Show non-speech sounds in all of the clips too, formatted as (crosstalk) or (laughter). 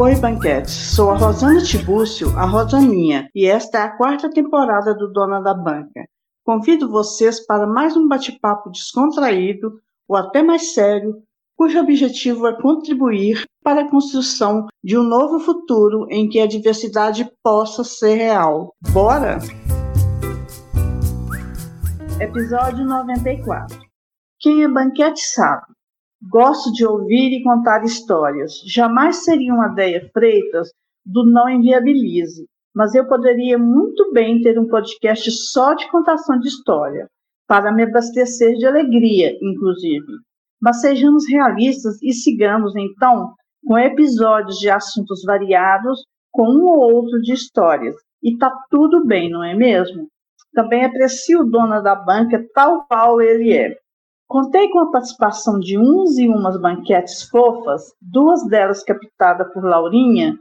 Oi, banquete. Sou a Rosana Tibúcio, a Rosaninha, e esta é a quarta temporada do Dona da Banca. Convido vocês para mais um bate-papo descontraído ou até mais sério, cujo objetivo é contribuir para a construção de um novo futuro em que a diversidade possa ser real. Bora? Episódio 94. Quem é banquete sabe. Gosto de ouvir e contar histórias. Jamais seria uma ideia Freitas do Não Inviabilize, mas eu poderia muito bem ter um podcast só de contação de história, para me abastecer de alegria, inclusive. Mas sejamos realistas e sigamos, então, com episódios de assuntos variados, com um ou outro de histórias. E tá tudo bem, não é mesmo? Também aprecio o dono da banca tal qual ele é. Contei com a participação de uns e umas banquetes fofas, duas delas captadas por Laurinha,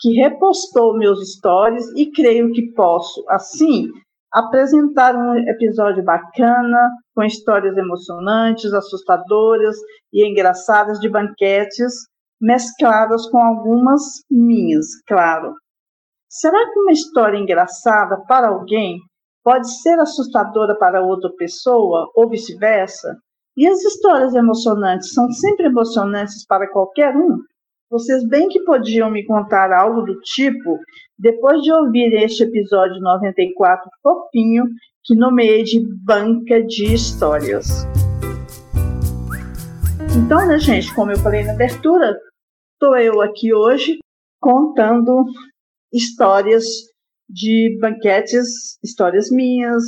que repostou meus stories e creio que posso, assim, apresentar um episódio bacana, com histórias emocionantes, assustadoras e engraçadas de banquetes, mescladas com algumas minhas, claro. Será que uma história engraçada para alguém pode ser assustadora para outra pessoa ou vice-versa? E as histórias emocionantes são sempre emocionantes para qualquer um? Vocês bem que podiam me contar algo do tipo depois de ouvir este episódio 94 fofinho que nomeei de Banca de Histórias. Então, né, gente, como eu falei na abertura, estou eu aqui hoje contando histórias de banquetes, histórias minhas,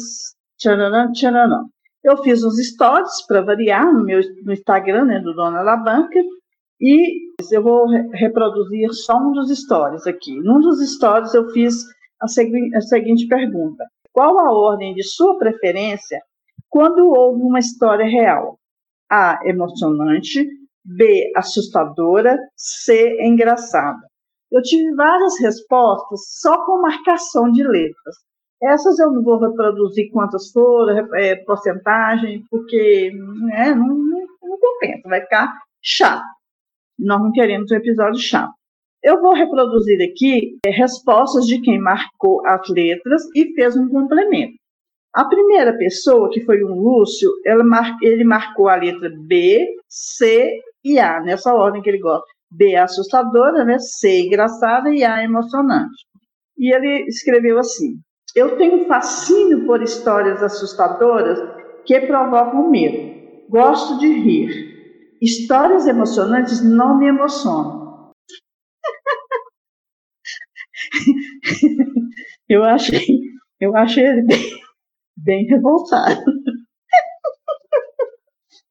tchananã, tchananã. Eu fiz uns stories para variar no meu no Instagram, né, do Dona da Banca, e eu vou reproduzir só um dos stories aqui. Num dos stories eu fiz a, segui a seguinte pergunta: Qual a ordem de sua preferência quando houve uma história real? A. Emocionante. B. Assustadora. C. Engraçada. Eu tive várias respostas só com marcação de letras. Essas eu não vou reproduzir quantas foram, é, porcentagem, porque né, não, não, não compensa, vai ficar chato. Nós não queremos um episódio chato. Eu vou reproduzir aqui é, respostas de quem marcou as letras e fez um complemento. A primeira pessoa, que foi um Lúcio, mar, ele marcou a letra B, C e A, nessa ordem que ele gosta. B é assustadora, né? C engraçada e A emocionante. E ele escreveu assim: eu tenho fascínio por histórias assustadoras que provocam medo. Gosto de rir. Histórias emocionantes não me emocionam. (laughs) eu achei, eu achei ele bem, bem revoltado. (laughs)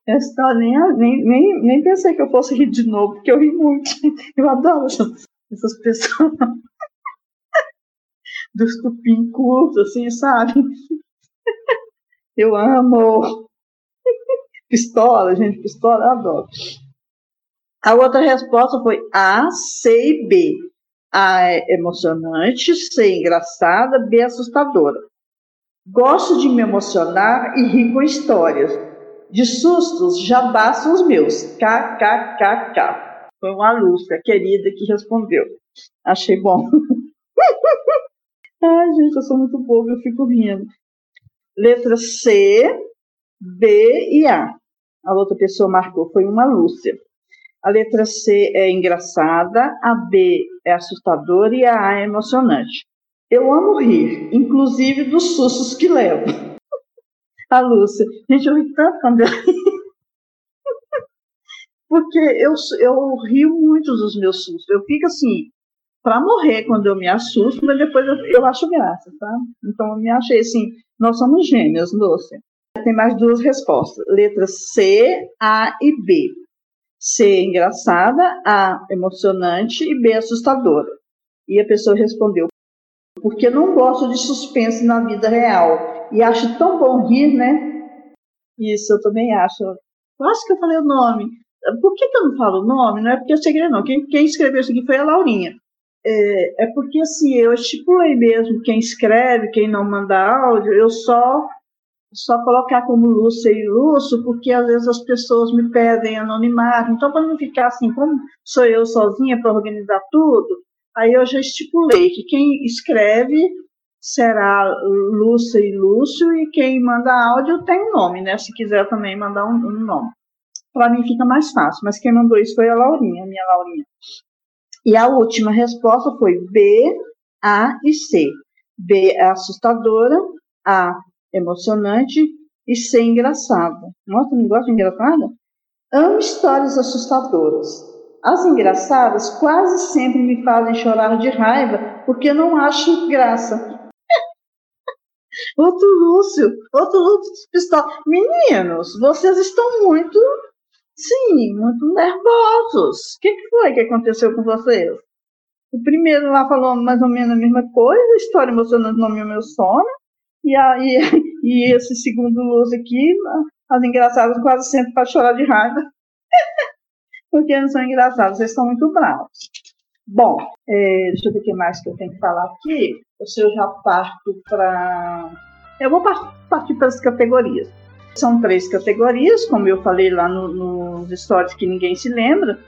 Essa nem, nem, nem, nem pensei que eu fosse rir de novo, porque eu ri muito. Eu adoro essas, essas pessoas dos tupincudos, assim, sabe? Eu amo. Pistola, gente, pistola, eu adoro. A outra resposta foi A, C e B. A é emocionante, C engraçada, B assustadora. Gosto de me emocionar e rir com histórias. De sustos já bastam os meus. KKKK. Foi uma Lúcia, querida, que respondeu. Achei bom. Ai, gente, eu sou muito boba, eu fico rindo. Letra C, B e A. A outra pessoa marcou, foi uma Lúcia. A letra C é engraçada, a B é assustadora e a A é emocionante. Eu amo rir, inclusive dos sustos que levo. (laughs) A Lúcia, gente, eu ri tanto quando eu ri. (laughs) Porque eu, eu rio muito dos meus sustos. Eu fico assim, para morrer quando eu me assusto, mas depois eu, eu acho graça, tá? Então eu me achei assim, nós somos gêmeas, Lúcia. Tem mais duas respostas, letras C, A e B. C engraçada, A emocionante e B assustadora. E a pessoa respondeu, porque não gosto de suspense na vida real e acho tão bom rir, né? Isso eu também acho. Quase que eu falei o nome. Por que, que eu não falo o nome? Não é porque eu segredo, não. Quem, quem escreveu isso aqui foi a Laurinha. É, é, porque assim, eu estipulei mesmo quem escreve, quem não manda áudio, eu só só colocar como Lúcia e Lúcio, porque às vezes as pessoas me pedem anonimato. Então, para não ficar assim, como sou eu sozinha para organizar tudo, aí eu já estipulei que quem escreve será Lúcia e Lúcio, e quem manda áudio tem um nome, né? Se quiser também mandar um, um nome. Para mim fica mais fácil, mas quem mandou isso foi a Laurinha, a minha Laurinha. E a última resposta foi B, A e C. B é assustadora, A emocionante e C engraçada. Nossa, não gosta de engraçada? Amo histórias assustadoras. As engraçadas quase sempre me fazem chorar de raiva porque não acho graça. (laughs) outro Lúcio, outro Lúcio pistola. Meninos, vocês estão muito, sim, muito nervosos. O que, que foi que aconteceu com vocês? O primeiro lá falou mais ou menos a mesma coisa, história emocionante no meu sono. E, aí, (laughs) e esse segundo Lúcio aqui, as engraçadas quase sempre para chorar de raiva. (laughs) Porque não são engraçadas, vocês estão muito bravos. Bom, é, deixa eu ver o que mais que eu tenho que falar aqui. Se eu já parto para. Eu vou partir para as categorias. São três categorias, como eu falei lá no, nos stories que ninguém se lembra.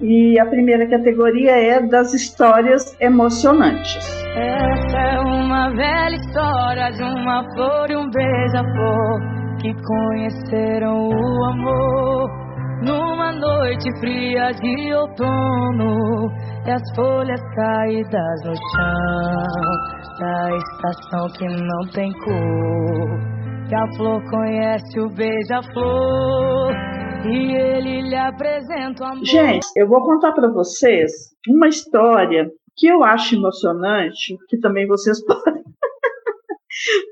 E a primeira categoria é das histórias emocionantes. Essa é uma velha história de uma flor e um beija-flor que conheceram o amor numa noite fria de outono e as folhas caídas no chão da estação que não tem cor. Que a flor conhece o beija-flor e ele lhe apresenta o amor. Gente, eu vou contar para vocês uma história que eu acho emocionante, que também vocês (laughs) podem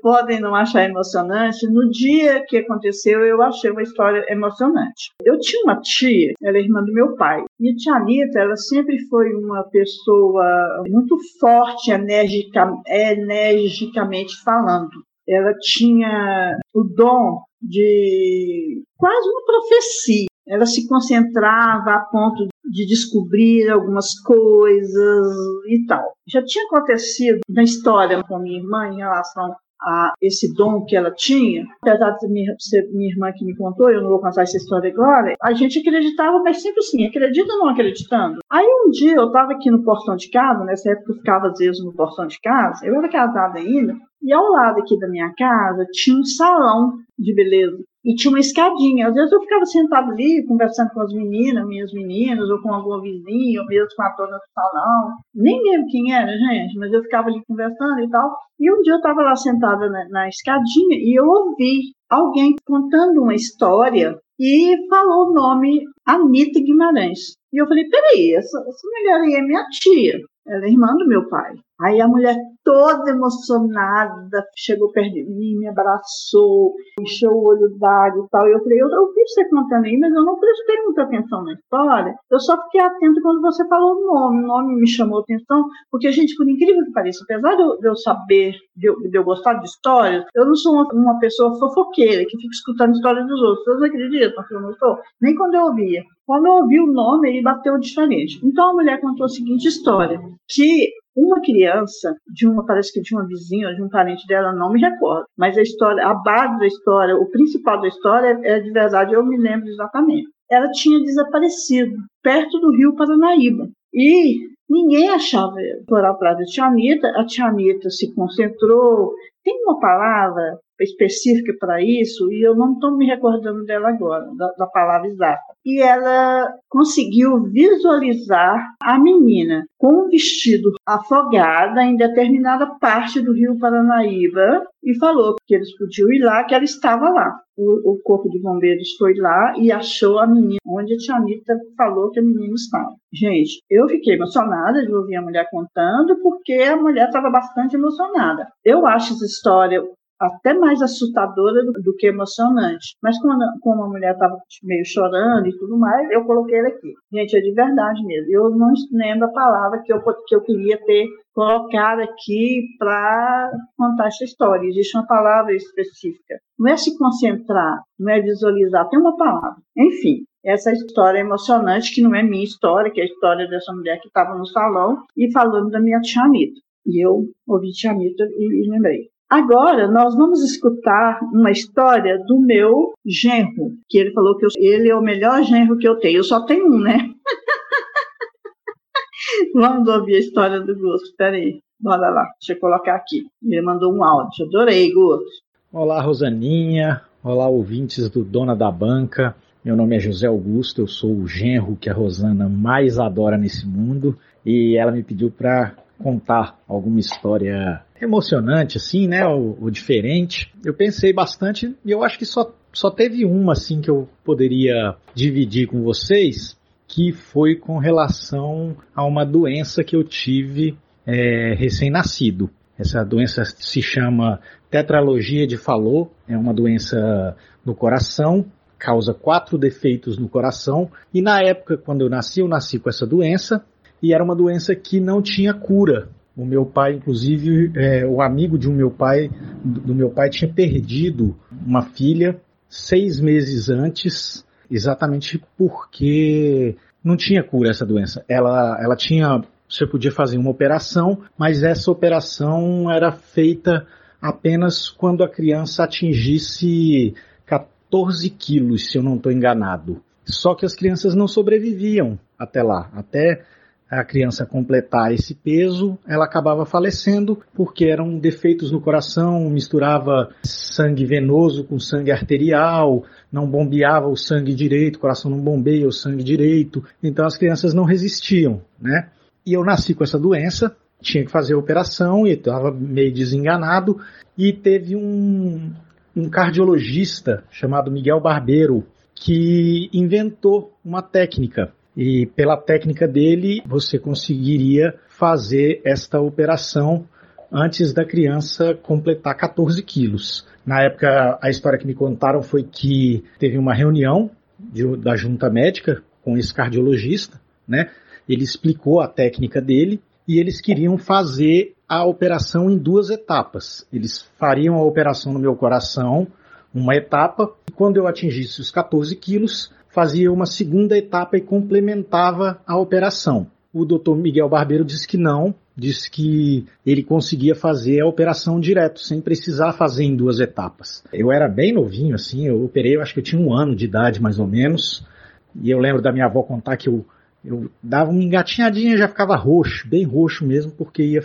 podem não achar emocionante. No dia que aconteceu, eu achei uma história emocionante. Eu tinha uma tia, ela é irmã do meu pai, e a tia Anitta, ela sempre foi uma pessoa muito forte, energica, energicamente falando. Ela tinha o dom de quase uma profecia. Ela se concentrava a ponto de descobrir algumas coisas e tal. Já tinha acontecido na história com a minha irmã em relação a esse dom que ela tinha, apesar de ser minha irmã que me contou, eu não vou contar essa história agora, a gente acreditava, mas sempre assim, acredita ou não acreditando. Aí um dia eu estava aqui no portão de casa, nessa época eu ficava às vezes no portão de casa, eu era casada ainda, e ao lado aqui da minha casa tinha um salão de beleza. E tinha uma escadinha. Às vezes eu ficava sentado ali, conversando com as meninas, minhas meninas, ou com algum vizinho, ou mesmo com a dona do salão. Nem lembro quem era, gente, mas eu ficava ali conversando e tal. E um dia eu estava lá sentada na, na escadinha e eu ouvi alguém contando uma história e falou o nome Anitta Guimarães. E eu falei, peraí, essa, essa mulher aí é minha tia. Ela é irmã do meu pai. Aí a mulher toda emocionada chegou perto de mim, me abraçou, encheu o olho d'água e tal. E eu falei, eu ouvi você contando aí, mas eu não prestei muita atenção na história. Eu só fiquei atento quando você falou o nome. O nome me chamou atenção, porque, gente, por incrível que pareça, apesar de eu, de eu saber, de eu, de eu, gostar de histórias, eu não sou uma, uma, pessoa fofoqueira que fica escutando histórias dos outros. Vocês acreditam que eu não sou? Nem quando eu ouvia. Quando eu ouvi o nome, ele bateu diferente. Então a mulher contou a seguinte história: que uma criança, de uma, parece que de uma vizinha, de um parente dela, não me recordo, mas a história, a base da história, o principal da história é de verdade, eu me lembro exatamente. Ela tinha desaparecido perto do rio Paranaíba. E ninguém achava ela. Foram atrás da tia Anitta, a tia Anitta se concentrou. Tem uma palavra específica para isso, e eu não estou me recordando dela agora, da, da, palavra exata. E ela conseguiu visualizar a menina com um vestido afogada em determinada parte do rio Paranaíba e falou que eles podiam ir lá, que ela estava lá. O, o corpo de bombeiros foi lá e achou a menina, onde a tia Anitta falou que a menina estava. Gente, eu fiquei emocionada de ouvir a mulher contando, porque a mulher estava bastante emocionada. Eu acho essa história até mais assustadora do, do que emocionante. Mas como, como a mulher estava meio chorando e tudo mais, eu coloquei ele aqui. Gente, é de verdade mesmo. Eu não lembro a palavra que eu, que eu queria ter colocado aqui para contar essa história. Existe uma palavra específica. Não é se concentrar, não é visualizar, tem uma palavra. Enfim, essa história emocionante, que não é minha história, que é a história dessa mulher que estava no salão e falando da minha tia Anitta. E eu ouvi tia Anitta e, e lembrei. Agora nós vamos escutar uma história do meu genro, que ele falou que eu, ele é o melhor genro que eu tenho. Eu só tenho um, né? (laughs) vamos ouvir a história do Gusto. Peraí, bora lá, deixa eu colocar aqui. Ele mandou um áudio. Adorei, Gusto. Olá, Rosaninha. Olá, ouvintes do Dona da Banca. Meu nome é José Augusto, eu sou o genro que a Rosana mais adora nesse mundo e ela me pediu para contar alguma história emocionante, assim, né, ou, ou, diferente. Eu pensei bastante e eu acho que só, só teve uma, assim, que eu poderia dividir com vocês, que foi com relação a uma doença que eu tive é, recém-nascido. Essa doença se chama tetralogia de Fallot, é uma doença no coração, causa quatro defeitos no coração, e na época, quando eu nasci, eu nasci com essa doença, e era uma doença que não tinha cura. O meu pai, inclusive, é, o amigo de um meu pai, do meu pai, tinha perdido uma filha seis meses antes, exatamente porque não tinha cura essa doença. Ela, ela tinha, você podia fazer uma operação, mas essa operação era feita apenas quando a criança atingisse 14 quilos, se eu não estou enganado. Só que as crianças não sobreviviam até lá, até a criança completar esse peso, ela acabava falecendo porque eram defeitos no coração, misturava sangue venoso com sangue arterial, não bombeava o sangue direito, o coração não bombeia o sangue direito, então as crianças não resistiam, né? E eu nasci com essa doença, tinha que fazer a operação e estava meio desenganado e teve um, um cardiologista chamado Miguel Barbeiro que inventou uma técnica e pela técnica dele, você conseguiria fazer esta operação antes da criança completar 14 quilos. Na época, a história que me contaram foi que teve uma reunião de, da junta médica com esse cardiologista, né? Ele explicou a técnica dele e eles queriam fazer a operação em duas etapas. Eles fariam a operação no meu coração, uma etapa, e quando eu atingisse os 14 quilos, fazia uma segunda etapa e complementava a operação. O doutor Miguel Barbeiro disse que não, disse que ele conseguia fazer a operação direto, sem precisar fazer em duas etapas. Eu era bem novinho, assim, eu operei, eu acho que eu tinha um ano de idade mais ou menos, e eu lembro da minha avó contar que eu, eu dava uma engatinhadinha e já ficava roxo, bem roxo mesmo, porque ia,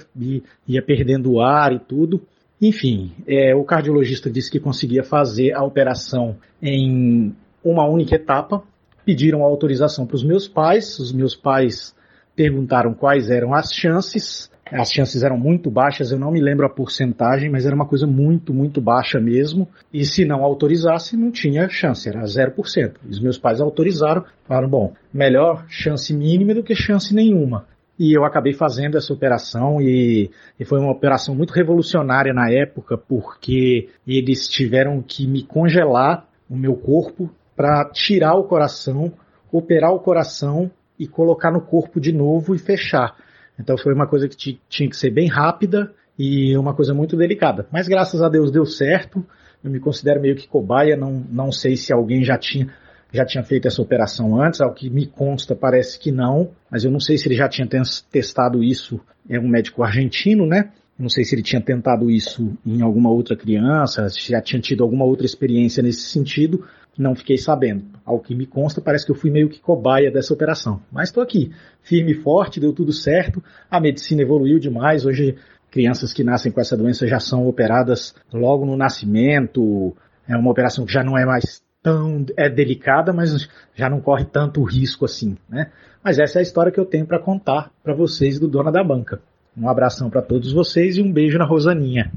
ia perdendo o ar e tudo. Enfim, é, o cardiologista disse que conseguia fazer a operação em uma única etapa, pediram autorização para os meus pais, os meus pais perguntaram quais eram as chances, as chances eram muito baixas, eu não me lembro a porcentagem, mas era uma coisa muito, muito baixa mesmo. E se não autorizasse, não tinha chance, era 0%. Os meus pais autorizaram, falaram: bom, melhor chance mínima do que chance nenhuma. E eu acabei fazendo essa operação e, e foi uma operação muito revolucionária na época, porque eles tiveram que me congelar o meu corpo para tirar o coração, operar o coração e colocar no corpo de novo e fechar. Então foi uma coisa que tinha que ser bem rápida e uma coisa muito delicada. Mas graças a Deus deu certo. Eu me considero meio que cobaia, não, não sei se alguém já tinha já tinha feito essa operação antes, ao que me consta parece que não, mas eu não sei se ele já tinha testado isso, é um médico argentino, né? Não sei se ele tinha tentado isso em alguma outra criança, se já tinha tido alguma outra experiência nesse sentido, não fiquei sabendo. Ao que me consta, parece que eu fui meio que cobaia dessa operação. Mas estou aqui, firme e forte, deu tudo certo. A medicina evoluiu demais. Hoje, crianças que nascem com essa doença já são operadas logo no nascimento. É uma operação que já não é mais tão é delicada, mas já não corre tanto risco assim, né? Mas essa é a história que eu tenho para contar para vocês do Dona da Banca. Um abração para todos vocês e um beijo na Rosaninha.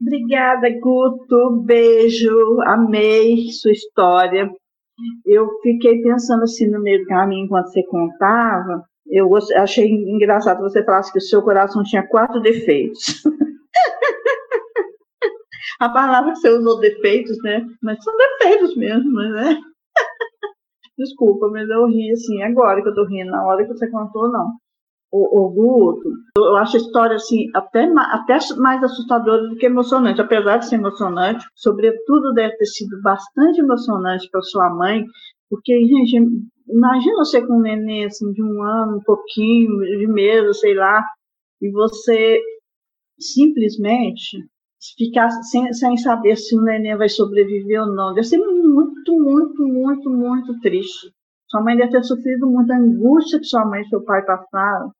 Obrigada, Guto. Beijo. Amei sua história. Eu fiquei pensando assim no meio do caminho enquanto você contava. Eu achei engraçado você falasse que o seu coração tinha quatro defeitos. (laughs) A palavra que você usou, defeitos, né? Mas são defeitos mesmo, né? (laughs) Desculpa, mas eu ri assim agora que eu tô rindo. Na hora que você contou, não Guto, eu acho a história assim até, até mais assustadora do que emocionante, apesar de ser emocionante, sobretudo deve ter sido bastante emocionante para sua mãe, porque, gente, imagina você com um neném assim, de um ano, um pouquinho, de meses, sei lá, e você simplesmente ficar sem, sem saber se o neném vai sobreviver ou não. Deve ser muito, muito, muito, muito triste. Sua mãe deve ter sofrido muita angústia que sua mãe e seu pai passaram.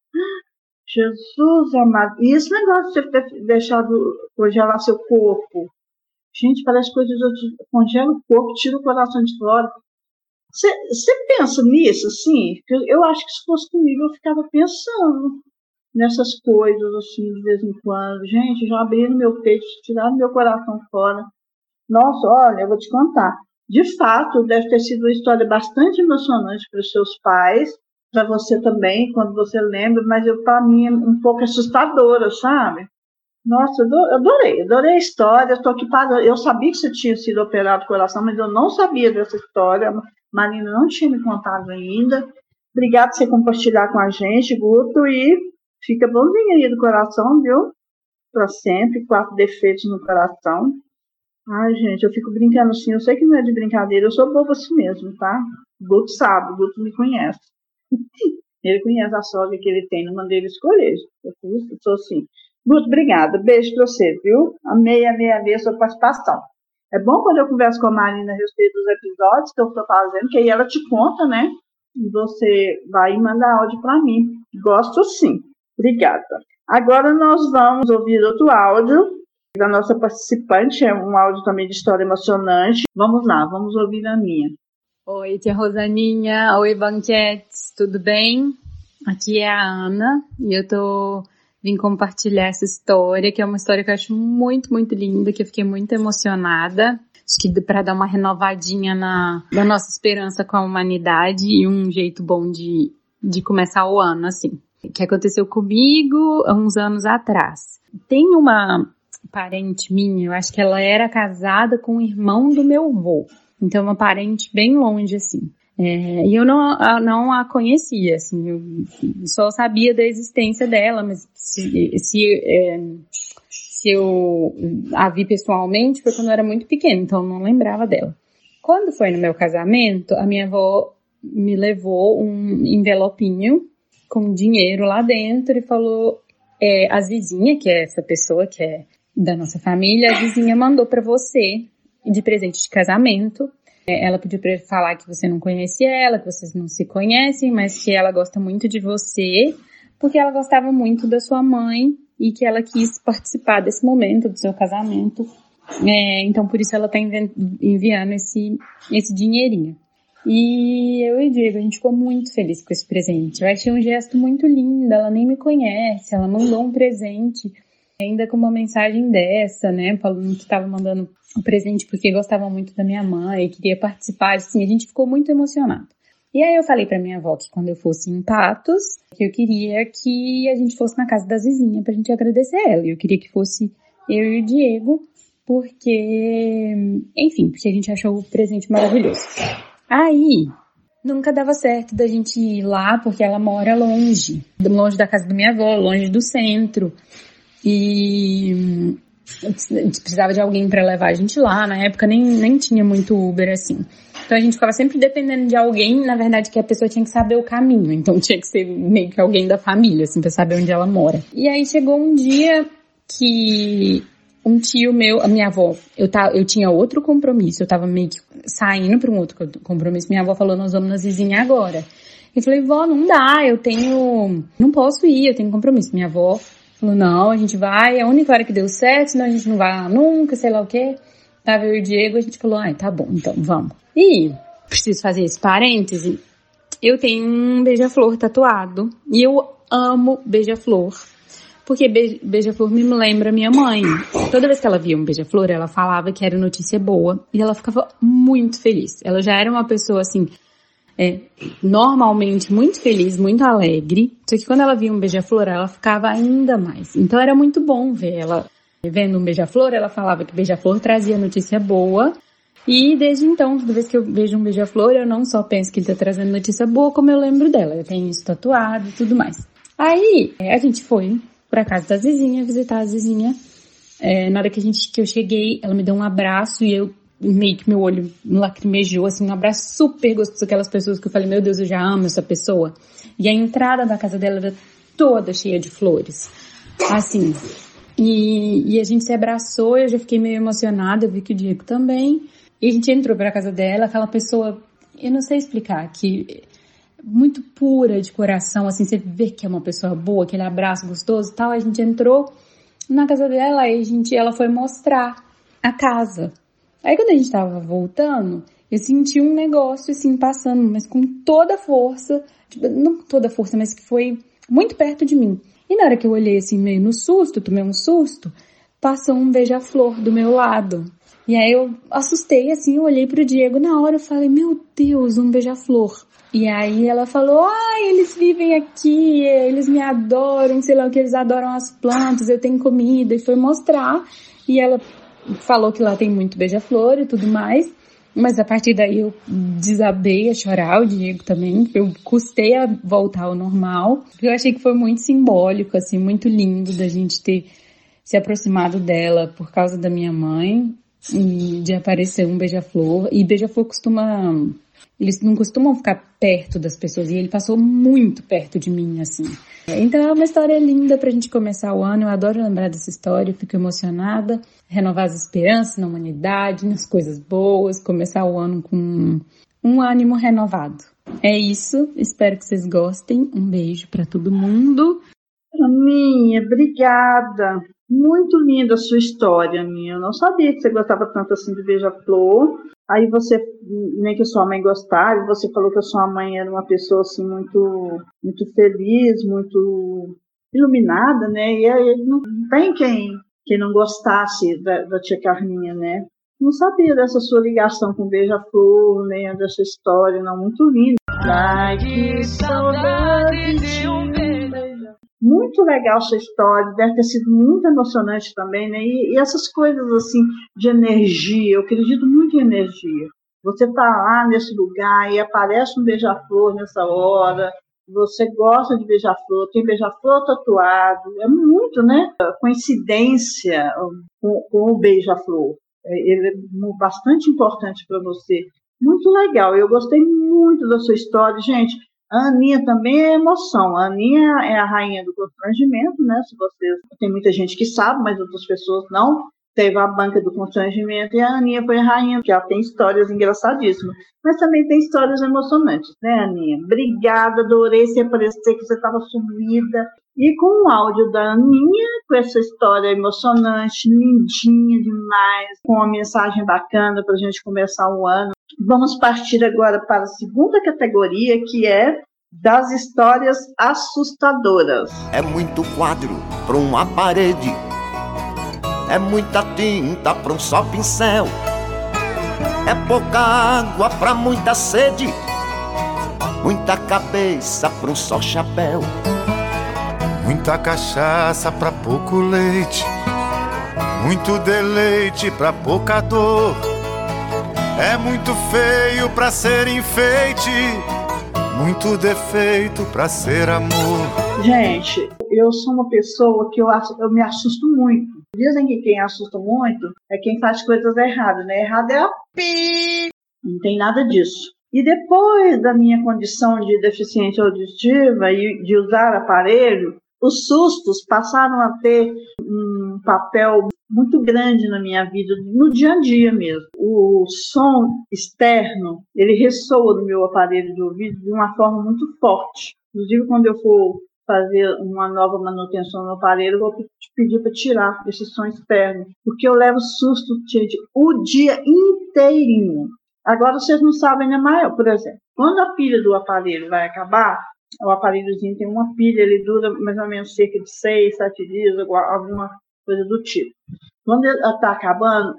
Jesus amado. E esse negócio de ter deixado congelar seu corpo. Gente, parece coisa de congela o corpo, tira o coração de fora. Você pensa nisso, assim? Eu acho que se fosse comigo eu ficava pensando nessas coisas, assim, de vez em quando. Gente, já abriram meu peito, tiraram meu coração fora. Nossa, olha, eu vou te contar. De fato, deve ter sido uma história bastante emocionante para os seus pais, para você também, quando você lembra, mas para mim é um pouco assustadora, sabe? Nossa, eu adorei, adorei a história. Estou aqui. Eu sabia que você tinha sido operado do coração, mas eu não sabia dessa história. Marina não tinha me contado ainda. Obrigada por você compartilhar com a gente, Guto, e fica bonzinho aí do coração, viu? Para sempre, quatro defeitos no coração. Ai, gente, eu fico brincando assim, eu sei que não é de brincadeira, eu sou bobo assim mesmo, tá? Guto sabe, Guto me conhece. (laughs) ele conhece a sogra que ele tem, não mandei ele escolher. Eu sou assim. Guto, obrigada. Beijo pra você, viu? Amei, amei, amei a sua participação. É bom quando eu converso com a Marina a respeito dos episódios que eu estou fazendo, que aí ela te conta, né? E você vai mandar áudio para mim. Gosto sim. Obrigada. Agora nós vamos ouvir outro áudio da nossa participante, é um áudio também de história emocionante. Vamos lá, vamos ouvir a minha. Oi, tia Rosaninha. Oi, banquetes. Tudo bem? Aqui é a Ana e eu tô vim compartilhar essa história, que é uma história que eu acho muito, muito linda, que eu fiquei muito emocionada. Acho que para dar uma renovadinha na, na nossa esperança com a humanidade e um jeito bom de, de começar o ano, assim. Que aconteceu comigo há uns anos atrás. Tem uma parente minha, eu acho que ela era casada com o irmão do meu avô. Então, uma parente bem longe, assim. É, e eu não, não a conhecia, assim, eu só sabia da existência dela, mas se, se, é, se eu a vi pessoalmente foi quando eu era muito pequena, então eu não lembrava dela. Quando foi no meu casamento, a minha avó me levou um envelopinho com dinheiro lá dentro e falou, é, a vizinha, que é essa pessoa que é da nossa família, a vizinha mandou para você de presente de casamento é, ela pediu para falar que você não conhece ela, que vocês não se conhecem, mas que ela gosta muito de você, porque ela gostava muito da sua mãe e que ela quis participar desse momento do seu casamento. É, então por isso ela está enviando esse, esse dinheirinho. E eu e Diego, a gente ficou muito feliz com esse presente. Eu achei um gesto muito lindo, ela nem me conhece, ela mandou um presente, ainda com uma mensagem dessa, né, falando que estava mandando o presente porque gostava muito da minha mãe, queria participar, assim, a gente ficou muito emocionado. E aí eu falei para minha avó que quando eu fosse em Patos, que eu queria que a gente fosse na casa da vizinha pra gente agradecer ela. Eu queria que fosse eu e o Diego, porque, enfim, porque a gente achou o presente maravilhoso. Aí, nunca dava certo da gente ir lá, porque ela mora longe, longe da casa da minha avó, longe do centro. E precisava de alguém para levar a gente lá. Na época nem, nem tinha muito Uber assim. Então a gente ficava sempre dependendo de alguém, na verdade, que a pessoa tinha que saber o caminho. Então (laughs) tinha que ser meio que alguém da família, assim, saber onde ela mora. E aí chegou um dia que um tio meu, a minha avó, eu, tá, eu tinha outro compromisso, eu tava meio que saindo para um outro compromisso. Minha avó falou, nós vamos nas vizinhas agora. Eu falei, vó, não dá, eu tenho, não posso ir, eu tenho compromisso. Minha avó Falou, não, a gente vai, é a única hora que deu certo, senão a gente não vai lá nunca, sei lá o quê. Tava eu e o Diego, a gente falou, ai, tá bom, então vamos. E, preciso fazer esse parêntese, eu tenho um beija-flor tatuado, e eu amo beija-flor, porque beija-flor me lembra minha mãe. Toda vez que ela via um beija-flor, ela falava que era notícia boa, e ela ficava muito feliz. Ela já era uma pessoa, assim, é normalmente muito feliz, muito alegre. Só que quando ela via um beija-flor, ela ficava ainda mais. Então era muito bom ver ela vendo um beija-flor. Ela falava que beija-flor trazia notícia boa. E desde então, toda vez que eu vejo um beija-flor, eu não só penso que ele tá trazendo notícia boa, como eu lembro dela. Eu tenho isso tatuado e tudo mais. Aí, a gente foi pra casa da Zizinha, visitar a Zizinha. É, na hora que, a gente, que eu cheguei, ela me deu um abraço e eu meio que meu olho lacrimejou, assim, um abraço super gostoso aquelas pessoas que eu falei, meu Deus, eu já amo essa pessoa. E a entrada da casa dela era toda cheia de flores. Assim, E, e a gente se abraçou, eu já fiquei meio emocionada, eu vi que o Diego também. E a gente entrou pra casa dela, aquela pessoa, eu não sei explicar, que muito pura de coração, assim, você vê que é uma pessoa boa, aquele abraço gostoso e tal. A gente entrou na casa dela e a gente, ela foi mostrar a casa. Aí quando a gente tava voltando, eu senti um negócio assim passando, mas com toda a força, tipo, não toda a força, mas que foi muito perto de mim. E na hora que eu olhei assim meio no susto, tomei um susto, passou um beija-flor do meu lado. E aí eu assustei assim, eu olhei pro Diego na hora, eu falei: "Meu Deus, um beija-flor". E aí ela falou: "Ai, eles vivem aqui, eles me adoram, sei lá o que eles adoram as plantas, eu tenho comida". E foi mostrar e ela falou que lá tem muito beija-flor e tudo mais. Mas a partir daí eu desabei a chorar, o Diego também. Eu custei a voltar ao normal. Eu achei que foi muito simbólico, assim, muito lindo da gente ter se aproximado dela por causa da minha mãe e de aparecer um beija-flor. E beija-flor costuma eles não costumam ficar perto das pessoas e ele passou muito perto de mim, assim. Então é uma história linda pra gente começar o ano. Eu adoro lembrar dessa história, fico emocionada. Renovar as esperanças na humanidade, nas coisas boas, começar o ano com um ânimo renovado. É isso, espero que vocês gostem. Um beijo para todo mundo. Aninha, obrigada. Muito linda a sua história, minha. Eu não sabia que você gostava tanto assim de beija-flor. Aí você, nem que a sua mãe gostava, você falou que a sua mãe era uma pessoa assim muito, muito feliz, muito iluminada, né? E aí não tem quem, quem não gostasse da, da tia Carminha, né? Não sabia dessa sua ligação com Beija-Flor, nem dessa história, não, muito linda. Ai, que saudade de muito legal sua história, deve ter sido muito emocionante também, né? E, e, essas coisas assim de energia, eu acredito muito em energia. Você tá lá nesse lugar e aparece um beija-flor nessa hora, você gosta de beija-flor, tem beija-flor tatuado, é muito, né? Coincidência com, com o beija-flor. É, ele é bastante importante para você. Muito legal, eu gostei muito da sua história, gente. A Aninha também é emoção. A Aninha é a rainha do constrangimento, né? Se vocês tem muita gente que sabe, mas outras pessoas não. Teve a banca do constrangimento e a Aninha foi a rainha, porque ela tem histórias engraçadíssimas. Mas também tem histórias emocionantes, né, Aninha? Obrigada, adorei se aparecer, que você estava sumida. E com o áudio da Aninha, com essa história emocionante, lindinha demais, com uma mensagem bacana para a gente começar o ano. Vamos partir agora para a segunda categoria, que é das histórias assustadoras. É muito quadro para uma parede, é muita tinta para um só pincel, é pouca água para muita sede, muita cabeça para um só chapéu, muita cachaça para pouco leite, muito deleite para pouca dor é muito feio pra ser enfeite, muito defeito pra ser amor. Gente, eu sou uma pessoa que eu, eu me assusto muito. Dizem que quem assusta muito é quem faz coisas erradas, né? Errado é a pi. Não tem nada disso. E depois da minha condição de deficiência auditiva e de usar aparelho, os sustos passaram a ter um papel muito grande na minha vida, no dia a dia mesmo. O som externo, ele ressoa no meu aparelho de ouvido de uma forma muito forte. Inclusive, quando eu for fazer uma nova manutenção no aparelho, eu vou te pedir para tirar esse som externo, porque eu levo susto, gente, o dia inteirinho. Agora vocês não sabem, né, Mael? Por exemplo, quando a pilha do aparelho vai acabar, o aparelhozinho tem uma pilha, ele dura mais ou menos cerca de seis, sete dias, alguma coisa do tipo. Quando ela está acabando,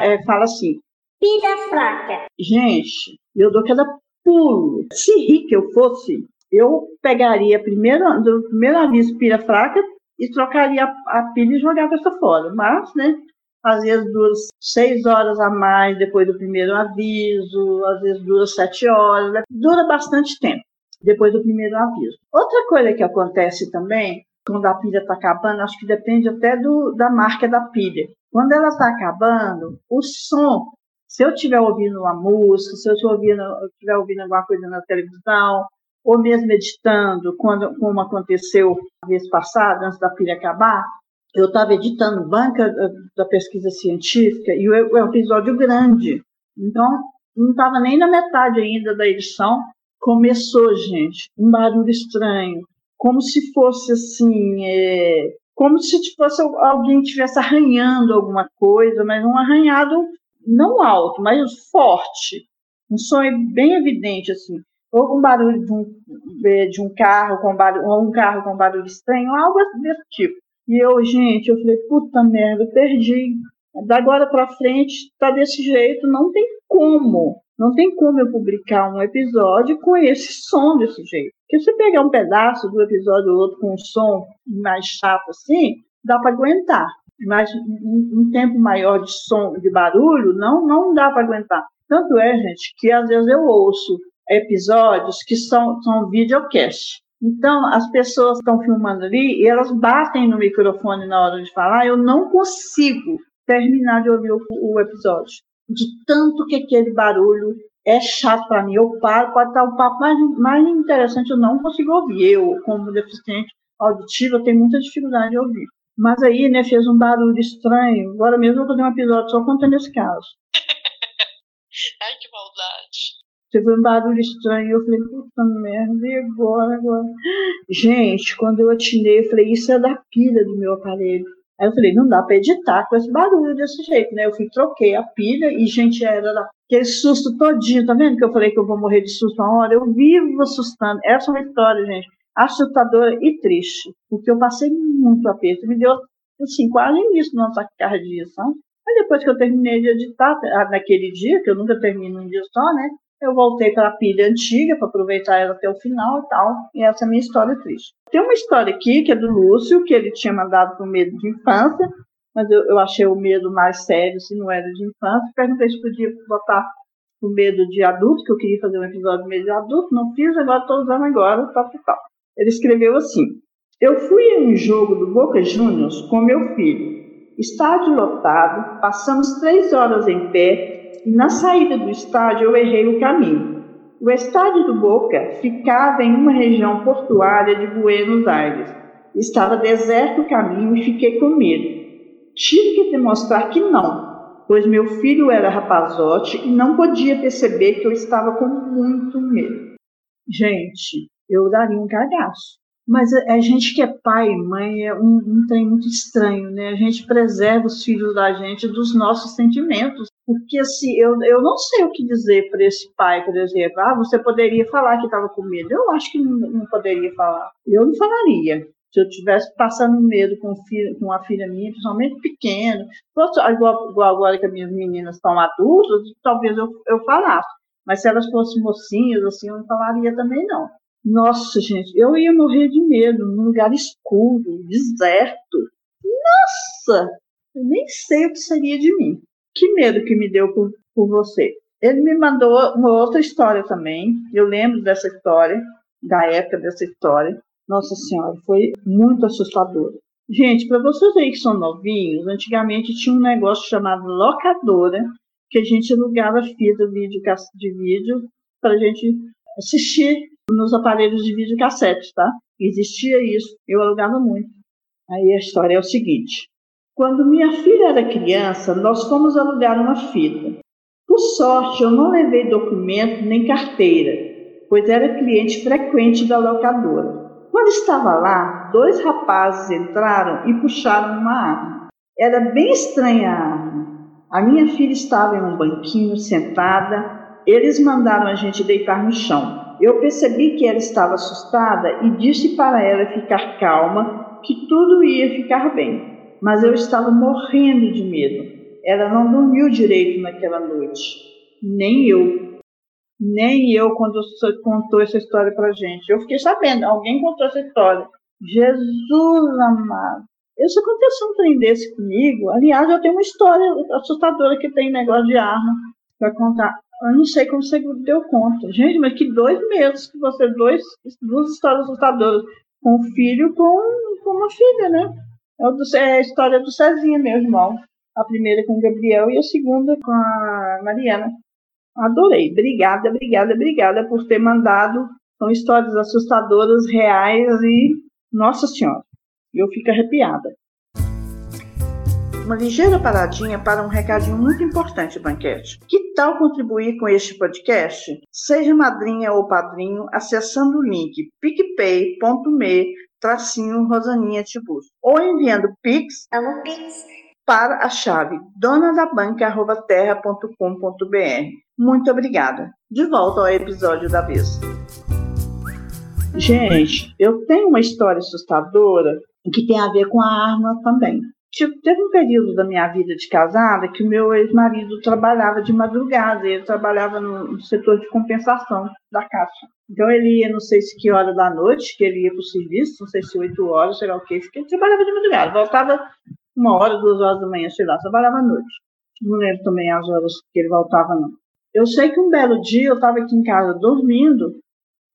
é, fala assim, pilha fraca. Gente, eu dou cada pulo. Se rica eu fosse, eu pegaria primeiro, do primeiro aviso pilha fraca e trocaria a, a pilha e jogava essa fora. Mas, né, às vezes dura seis horas a mais depois do primeiro aviso, às vezes dura sete horas, né? dura bastante tempo depois do primeiro aviso. Outra coisa que acontece também, quando a pilha está acabando, acho que depende até do, da marca da pilha. Quando ela está acabando, o som, se eu estiver ouvindo uma música, se eu estiver ouvindo alguma coisa na televisão, ou mesmo meditando, quando, como aconteceu a vez passada, antes da pilha acabar, eu estava editando banca da pesquisa científica e o, o episódio grande. Então, não estava nem na metade ainda da edição. Começou, gente, um barulho estranho, como se fosse assim, é, como se fosse alguém estivesse arranhando alguma coisa, mas um arranhado não alto, mas forte. Um som bem evidente, assim. Ou um barulho de um, de um carro com barulho, ou um carro com barulho estranho, algo desse tipo. E eu, gente, eu falei, puta merda, perdi. Da agora para frente tá desse jeito, não tem como. Não tem como eu publicar um episódio com esse som desse jeito. Porque se pegar um pedaço do episódio ou outro com um som mais chato assim, dá para aguentar. Mas um tempo maior de som, de barulho, não, não dá para aguentar. Tanto é, gente, que às vezes eu ouço episódios que são, são videocast. Então, as pessoas estão filmando ali e elas batem no microfone na hora de falar, eu não consigo terminar de ouvir o, o episódio. De tanto que aquele barulho é chato para mim. Eu paro, pode estar o papo mais, mais interessante, eu não consigo ouvir. Eu, como deficiente auditivo, eu tenho muita dificuldade de ouvir. Mas aí, né, fez um barulho estranho. Agora mesmo eu vou fazer um episódio só contando esse caso. (laughs) Ai, que maldade. Teve um barulho estranho. Eu falei, puta merda, e agora, agora? Gente, quando eu atinei, eu falei, isso é da pilha do meu aparelho. Aí eu falei, não dá para editar com esse barulho desse jeito, né? Eu fui, troquei a pilha e, gente, era aquele susto todinho, tá vendo que eu falei que eu vou morrer de susto uma hora? Eu vivo assustando. Essa é uma história, gente, assustadora e triste, porque eu passei muito aperto. Me deu, assim, quase início no taquicardia, sabe? Aí depois que eu terminei de editar, naquele dia, que eu nunca termino um dia só, né? Eu voltei para a pilha antiga para aproveitar ela até o final e tal. E essa é a minha história triste. Tem uma história aqui que é do Lúcio, que ele tinha mandado por medo de infância, mas eu, eu achei o medo mais sério se não era de infância. Perguntei se podia botar o medo de adulto, que eu queria fazer um episódio de medo de adulto, não fiz, agora estou usando agora, tal, tal. Ele escreveu assim: Eu fui em um jogo do Boca Juniors com meu filho. Estádio lotado, passamos três horas em pé na saída do estádio eu errei o caminho. O estádio do Boca ficava em uma região portuária de Buenos Aires. Estava deserto o caminho e fiquei com medo. Tive que demonstrar que não, pois meu filho era rapazote e não podia perceber que eu estava com muito medo. Gente, eu daria um cagaço. Mas a, gente que é pai e mãe é um, um trem muito estranho, né? A gente preserva os filhos da gente dos nossos sentimentos. Porque, assim, eu, eu não sei o que dizer para esse pai, por exemplo. Ah, você poderia falar que estava com medo. Eu acho que não, não poderia falar. Eu não falaria se eu tivesse passando medo com, filho, com uma filha minha, principalmente pequena, igual, igual agora que as minhas meninas estão adultas, talvez eu, eu falasse. Mas se elas fossem mocinhas, assim, eu não falaria também, não. Nossa, gente, eu ia morrer de medo num lugar escuro, deserto. Nossa, eu nem sei o que seria de mim. Que medo que me deu por, por você. Ele me mandou uma outra história também. Eu lembro dessa história, da época dessa história. Nossa Senhora, foi muito assustador. Gente, para vocês aí que são novinhos, antigamente tinha um negócio chamado locadora, que a gente alugava fita vídeo, de vídeo para a gente assistir nos aparelhos de videocassete, tá? Existia isso, eu alugava muito. Aí a história é o seguinte: quando minha filha era criança, nós fomos alugar uma fita. Por sorte, eu não levei documento nem carteira, pois era cliente frequente da locadora. Quando estava lá, dois rapazes entraram e puxaram uma arma. Era bem estranha a arma. A minha filha estava em um banquinho sentada. Eles mandaram a gente deitar no chão. Eu percebi que ela estava assustada e disse para ela ficar calma, que tudo ia ficar bem. Mas eu estava morrendo de medo. Ela não dormiu direito naquela noite. Nem eu. Nem eu quando contou essa história para gente. Eu fiquei sabendo, alguém contou essa história. Jesus amado. Isso aconteceu um trem desse comigo. Aliás, eu tenho uma história assustadora que tem negócio de arma para contar. Eu não sei como você deu conta. Gente, mas que dois meses que você, dois, duas histórias assustadoras. Com um filho com, com uma filha, né? É, é a história do Cezinha, meu irmão. A primeira com o Gabriel e a segunda com a Mariana. Adorei. Obrigada, obrigada, obrigada por ter mandado. São histórias assustadoras, reais e. Nossa Senhora. Eu fico arrepiada. uma ligeira paradinha para um recadinho muito importante, Banquete. Que tal contribuir com este podcast? Seja madrinha ou padrinho acessando o link picpay.me tracinho Rosaninha Tibus ou enviando pix, Amo Pix. para a chave donadabanca.terra.com.br. Muito obrigada. De volta ao episódio da vez. Gente, eu tenho uma história assustadora que tem a ver com a arma também. Tipo, teve um período da minha vida de casada que o meu ex-marido trabalhava de madrugada, ele trabalhava no, setor de compensação da Caixa. Então ele ia, não sei se que hora da noite, que ele ia para o serviço, não sei se oito horas, sei lá o que, ele trabalhava de madrugada, voltava uma hora, duas horas da manhã, sei lá, trabalhava à noite. Não lembro também as horas que ele voltava, não. Eu sei que um belo dia eu estava aqui em casa dormindo,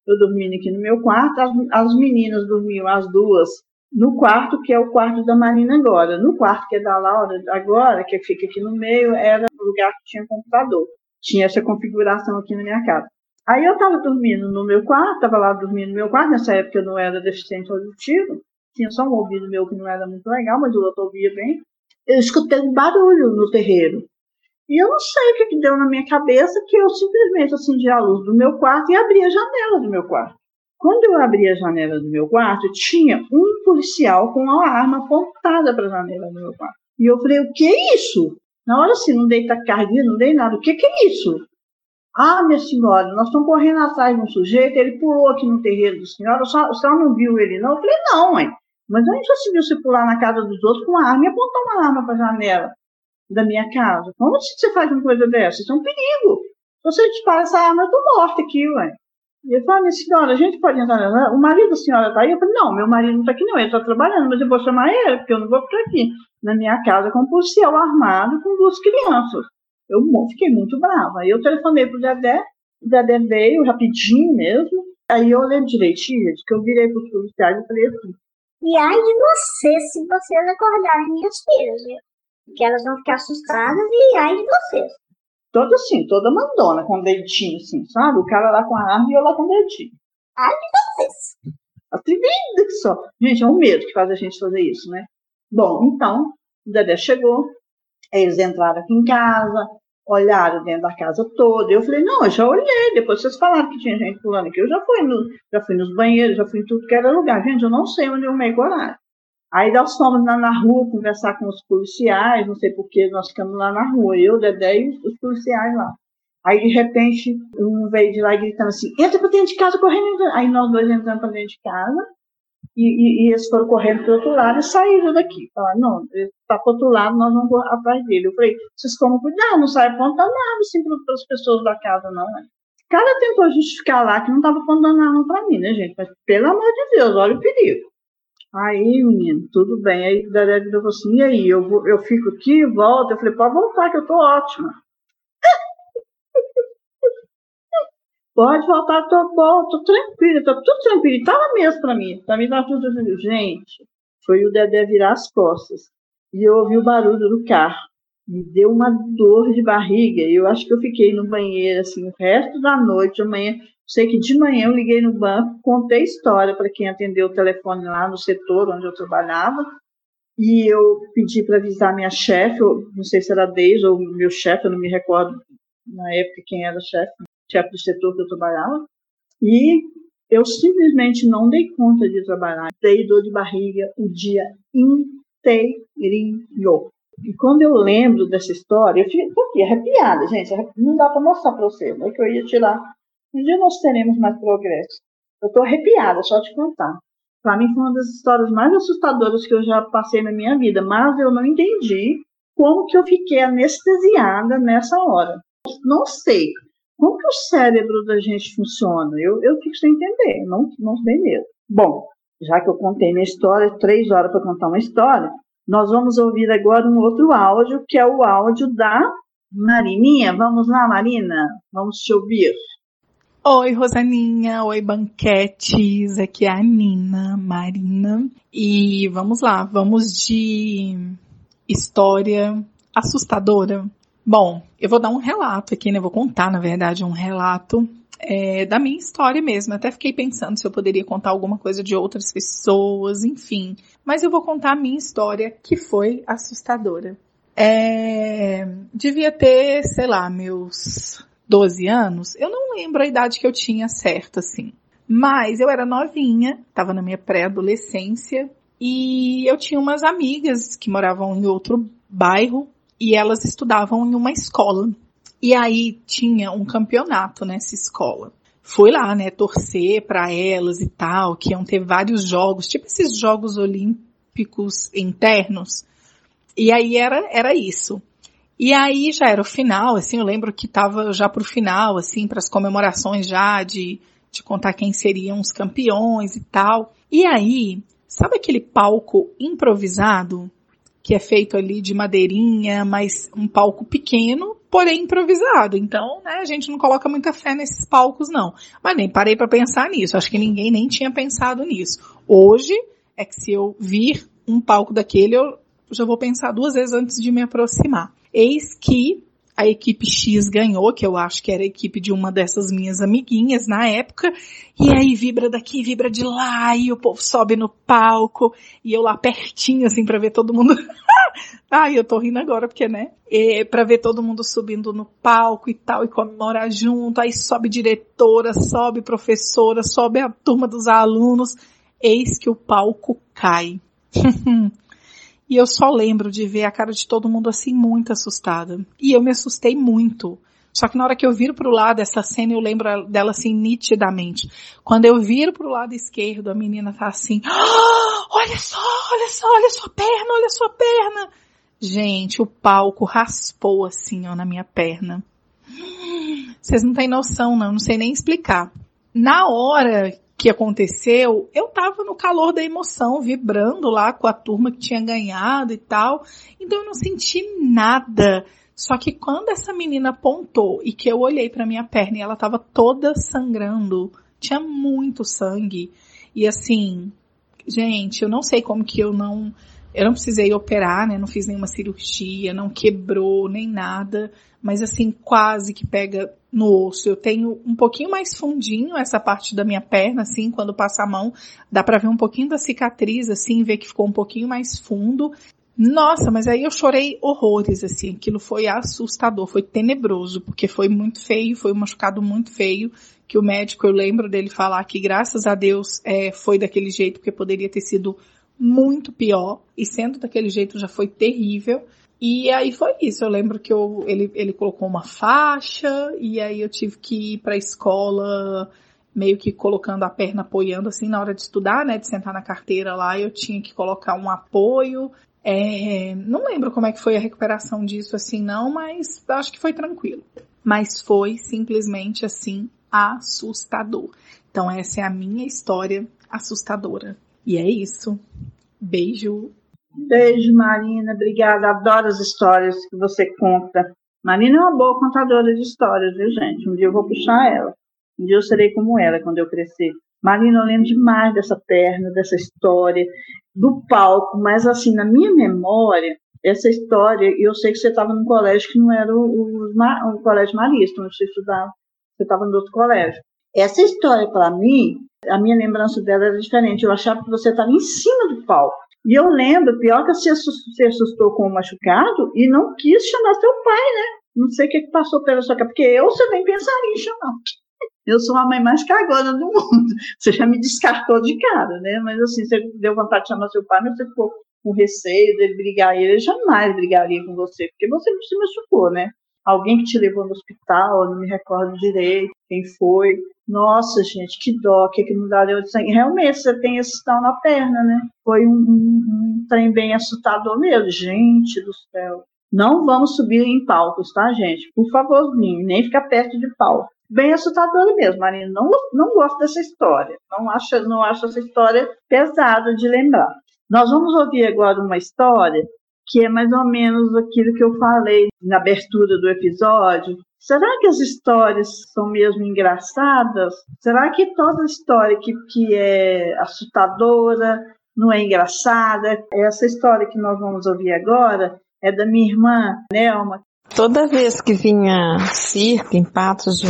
eu dormindo aqui no meu quarto, as, as meninas dormiam as duas no quarto, que é o quarto da Marina agora. No quarto que é da Laura agora, que fica aqui no meio, era o lugar que tinha computador. Tinha essa configuração aqui na minha casa. Aí eu estava dormindo no meu quarto, estava lá dormindo no meu quarto, nessa época eu não era deficiente auditivo, tinha só um ouvido meu que não era muito legal, mas o outro ouvia bem. Eu escutei um barulho no terreiro. E eu não sei o que, que deu na minha cabeça, que eu simplesmente acendi a luz do meu quarto e abri a janela do meu quarto. Quando eu abri a janela do meu quarto, tinha um policial com uma arma apontada para a janela do meu quarto. E eu falei, o que é isso? Na hora assim, não dei taquicardia, não dei nada. O que, que é isso? Ah, minha senhora, nós estamos correndo atrás de um sujeito, ele pulou aqui no terreiro do senhor, a senhora, a senhora não viu ele não? Eu falei, não, mãe. Mas a já se viu você pular na casa dos outros com uma arma e apontar uma arma para a janela da minha casa. Como você faz uma coisa dessa? Isso é um perigo. Se você dispara essa arma, eu tô morta aqui, ué. E falou, minha senhora, a gente pode entrar. O marido da senhora está aí? Eu falei, não, meu marido não está aqui não, ele está trabalhando, mas eu vou chamar ele, porque eu não vou ficar aqui na minha casa com um policial armado com duas crianças. Eu fiquei muito brava. Aí eu telefonei pro Dedé, o Dedé veio rapidinho mesmo. Aí eu lembro direitinho, que eu virei para os policiais e falei assim, E ai de você se vocês acordarem minhas filhas, viu? Porque elas vão ficar assustadas e ai de vocês. Toda assim, toda mandona, com dedinho assim, sabe? O cara lá com a arma e eu lá com o dedinho. Ai de vocês. Atrevida que só. Gente, é um medo que faz a gente fazer isso, né? Bom, então, o Dedé chegou, eles entraram aqui em casa, olharam dentro da casa toda. Eu falei, não, eu já olhei, depois vocês falaram que tinha gente pulando aqui. Eu já fui, no, já fui nos banheiros, já fui em tudo que era lugar. Gente, eu não sei onde eu meio horário. Aí nós fomos lá na rua conversar com os policiais, não sei porquê, nós ficamos lá na rua, eu, Dedé e os policiais lá. Aí, de repente, um veio de lá gritando assim, entra pra dentro de casa, correndo. entra." Aí nós dois entramos pra dentro de casa, e, e- e eles foram correndo pro outro lado e saíram daqui. Falaram, não, ele tá pro outro lado, nós vamos atrás dele. Eu falei, vocês tomam cuidado, não sai apontando arma assim para as pessoas da casa, não, né? Cara tentou justificar lá que não tava apontando arma pra mim, né, gente? Mas, pelo amor de Deus, olha o perigo. Aí, menino, tudo bem. Aí o Dedé falou assim, e aí, eu, vou- eu fico aqui, volto. Eu falei, pode voltar, que eu tô ótima. (laughs) Pode voltar, tô boa, tô tranquila, tô tudo tranquilo. E Tava mesmo pra mim, pra mim tava tudo tranquilo. Gente, foi o Dedé virar as costas. E eu ouvi o barulho do carro. Me deu uma dor de barriga. Eu acho que eu fiquei no banheiro, assim, o resto da noite, amanhã. Sei que de manhã eu liguei no banco, contei história para quem atendeu o telefone lá no setor onde eu trabalhava. E eu pedi para avisar minha chefe, não sei se era Deise ou meu chefe, eu não me recordo na época quem era chefe, chefe do setor que eu trabalhava. E eu simplesmente não dei conta de trabalhar. Dei dor de barriga o dia inteirinho. E quando eu lembro dessa história, eu fico aqui arrepiada, gente. Não dá para mostrar para você, não é que eu ia tirar. Um dia nós teremos mais progresso. Eu estou arrepiada só de contar. Para mim foi uma das histórias mais assustadoras que eu já passei na minha vida, mas eu não entendi como que eu fiquei anestesiada nessa hora. Não sei. Como que o cérebro da gente funciona? Eu, eu fico sem entender, não, não sei mesmo. Bom, já que eu contei minha história, três horas para contar uma história, nós vamos ouvir agora um outro áudio, que é o áudio da Marininha. Vamos lá, Marina? Vamos te ouvir. Oi, Rosaninha. Oi, banquetes. Aqui é a Nina, Marina. E vamos lá, vamos de história assustadora. Bom, eu vou dar um relato aqui, né? Vou contar, na verdade, um relato é, da minha história mesmo. Até fiquei pensando se eu poderia contar alguma coisa de outras pessoas, enfim. Mas eu vou contar a minha história, que foi assustadora. É, devia ter, sei lá, meus 12 anos. Eu não lembro a idade que eu tinha certa, assim. Mas eu era novinha, estava na minha pré-adolescência, e eu tinha umas amigas que moravam em outro bairro e elas estudavam em uma escola. E aí tinha um campeonato nessa escola. Fui lá, né, torcer para elas e tal, que iam ter vários jogos, tipo esses jogos olímpicos internos. E aí era, era isso. E aí já era o final, assim, eu lembro que tava já pro final, assim, para as comemorações já de, de contar quem seriam os campeões e tal. E aí, sabe aquele palco improvisado? Que é feito ali de madeirinha, mas um palco pequeno, porém improvisado. Então, né, a gente não coloca muita fé nesses palcos não. Mas nem parei para pensar nisso. Acho que ninguém nem tinha pensado nisso. Hoje é que se eu vir um palco daquele, eu já vou pensar duas vezes antes de me aproximar. Eis que a equipe X ganhou, que eu acho que era a equipe de uma dessas minhas amiguinhas na época, e aí vibra daqui, vibra de lá, e o povo sobe no palco, e eu lá pertinho, assim, para ver todo mundo. (laughs) Ai, eu tô rindo agora, porque, né? É, pra ver todo mundo subindo no palco e tal, e comemorar junto, aí sobe diretora, sobe professora, sobe a turma dos alunos, eis que o palco cai. (laughs) E eu só lembro de ver a cara de todo mundo assim muito assustada. E eu me assustei muito. Só que na hora que eu viro pro lado, essa cena eu lembro dela assim nitidamente. Quando eu viro pro lado esquerdo, a menina tá assim, ah, olha só, olha só, olha sua perna, olha sua perna. Gente, o palco raspou assim, ó, na minha perna. Vocês não têm noção, não, não sei nem explicar. Na hora que aconteceu, eu tava no calor da emoção, vibrando lá com a turma que tinha ganhado e tal. Então eu não senti nada. Só que quando essa menina apontou e que eu olhei para minha perna e ela tava toda sangrando, tinha muito sangue. E assim, gente, eu não sei como que eu não eu não precisei operar, né? Não fiz nenhuma cirurgia, não quebrou nem nada, mas assim, quase que pega no osso. Eu tenho um pouquinho mais fundinho essa parte da minha perna, assim, quando passa a mão, dá para ver um pouquinho da cicatriz, assim, ver que ficou um pouquinho mais fundo. Nossa, mas aí eu chorei horrores, assim, aquilo foi assustador, foi tenebroso, porque foi muito feio, foi um machucado muito feio, que o médico, eu lembro dele falar que graças a Deus é, foi daquele jeito, porque poderia ter sido muito pior, e sendo daquele jeito já foi terrível. E aí foi isso, eu lembro que eu, ele, ele colocou uma faixa, e aí eu tive que ir pra escola meio que colocando a perna apoiando assim na hora de estudar, né, de sentar na carteira lá, eu tinha que colocar um apoio. É, não lembro como é que foi a recuperação disso assim não, mas acho que foi tranquilo. Mas foi simplesmente assim assustador. Então essa é a minha história assustadora. E é isso. Beijo. Beijo, Marina. Obrigada. Adoro as histórias que você conta. Marina é uma boa contadora de histórias, viu, gente? Um dia eu vou puxar ela. Um dia eu serei como ela quando eu crescer. Marina, eu lembro demais dessa perna, dessa história, do palco, mas assim, na minha memória, essa história, eu sei que você estava num colégio que não era o, o, o colégio marista, onde você estudava, você estava no outro colégio. Essa história, para mim, a minha lembrança dela era diferente. Eu achava que você estava em cima do palco. E eu lembro, pior que você se assustou com o machucado e não quis chamar seu pai, né? Não sei o que passou pela sua cabeça, porque eu nem pensaria em chamar. Eu sou a mãe mais cagona do mundo. (laughs) Você já me descartou de cara, né? Mas assim, você deu vontade de chamar seu pai, mas você ficou com receio dele brigar. Ele jamais brigaria com você, porque você se machucou, né? Alguém que te levou no hospital, não me recordo direito quem foi. Nossa, gente, que dó, que, que dá de sangue. Realmente, você tem esse tal na perna, né? Foi um, um, um trem bem assustador mesmo. Gente do céu. Não vamos subir em palcos, tá, gente? Por favorzinho, nem ficar perto de palco. Bem assustador mesmo, Marina. Não, não gosto dessa história. Não acho, não acho essa história pesada de lembrar. Nós vamos ouvir agora uma história que é mais ou menos aquilo que eu falei na abertura do episódio. Será que as histórias são mesmo engraçadas? Será que toda história que, que é assustadora não é engraçada? Essa história que nós vamos ouvir agora é da minha irmã Nelma. Toda vez que vinha circo em Patos de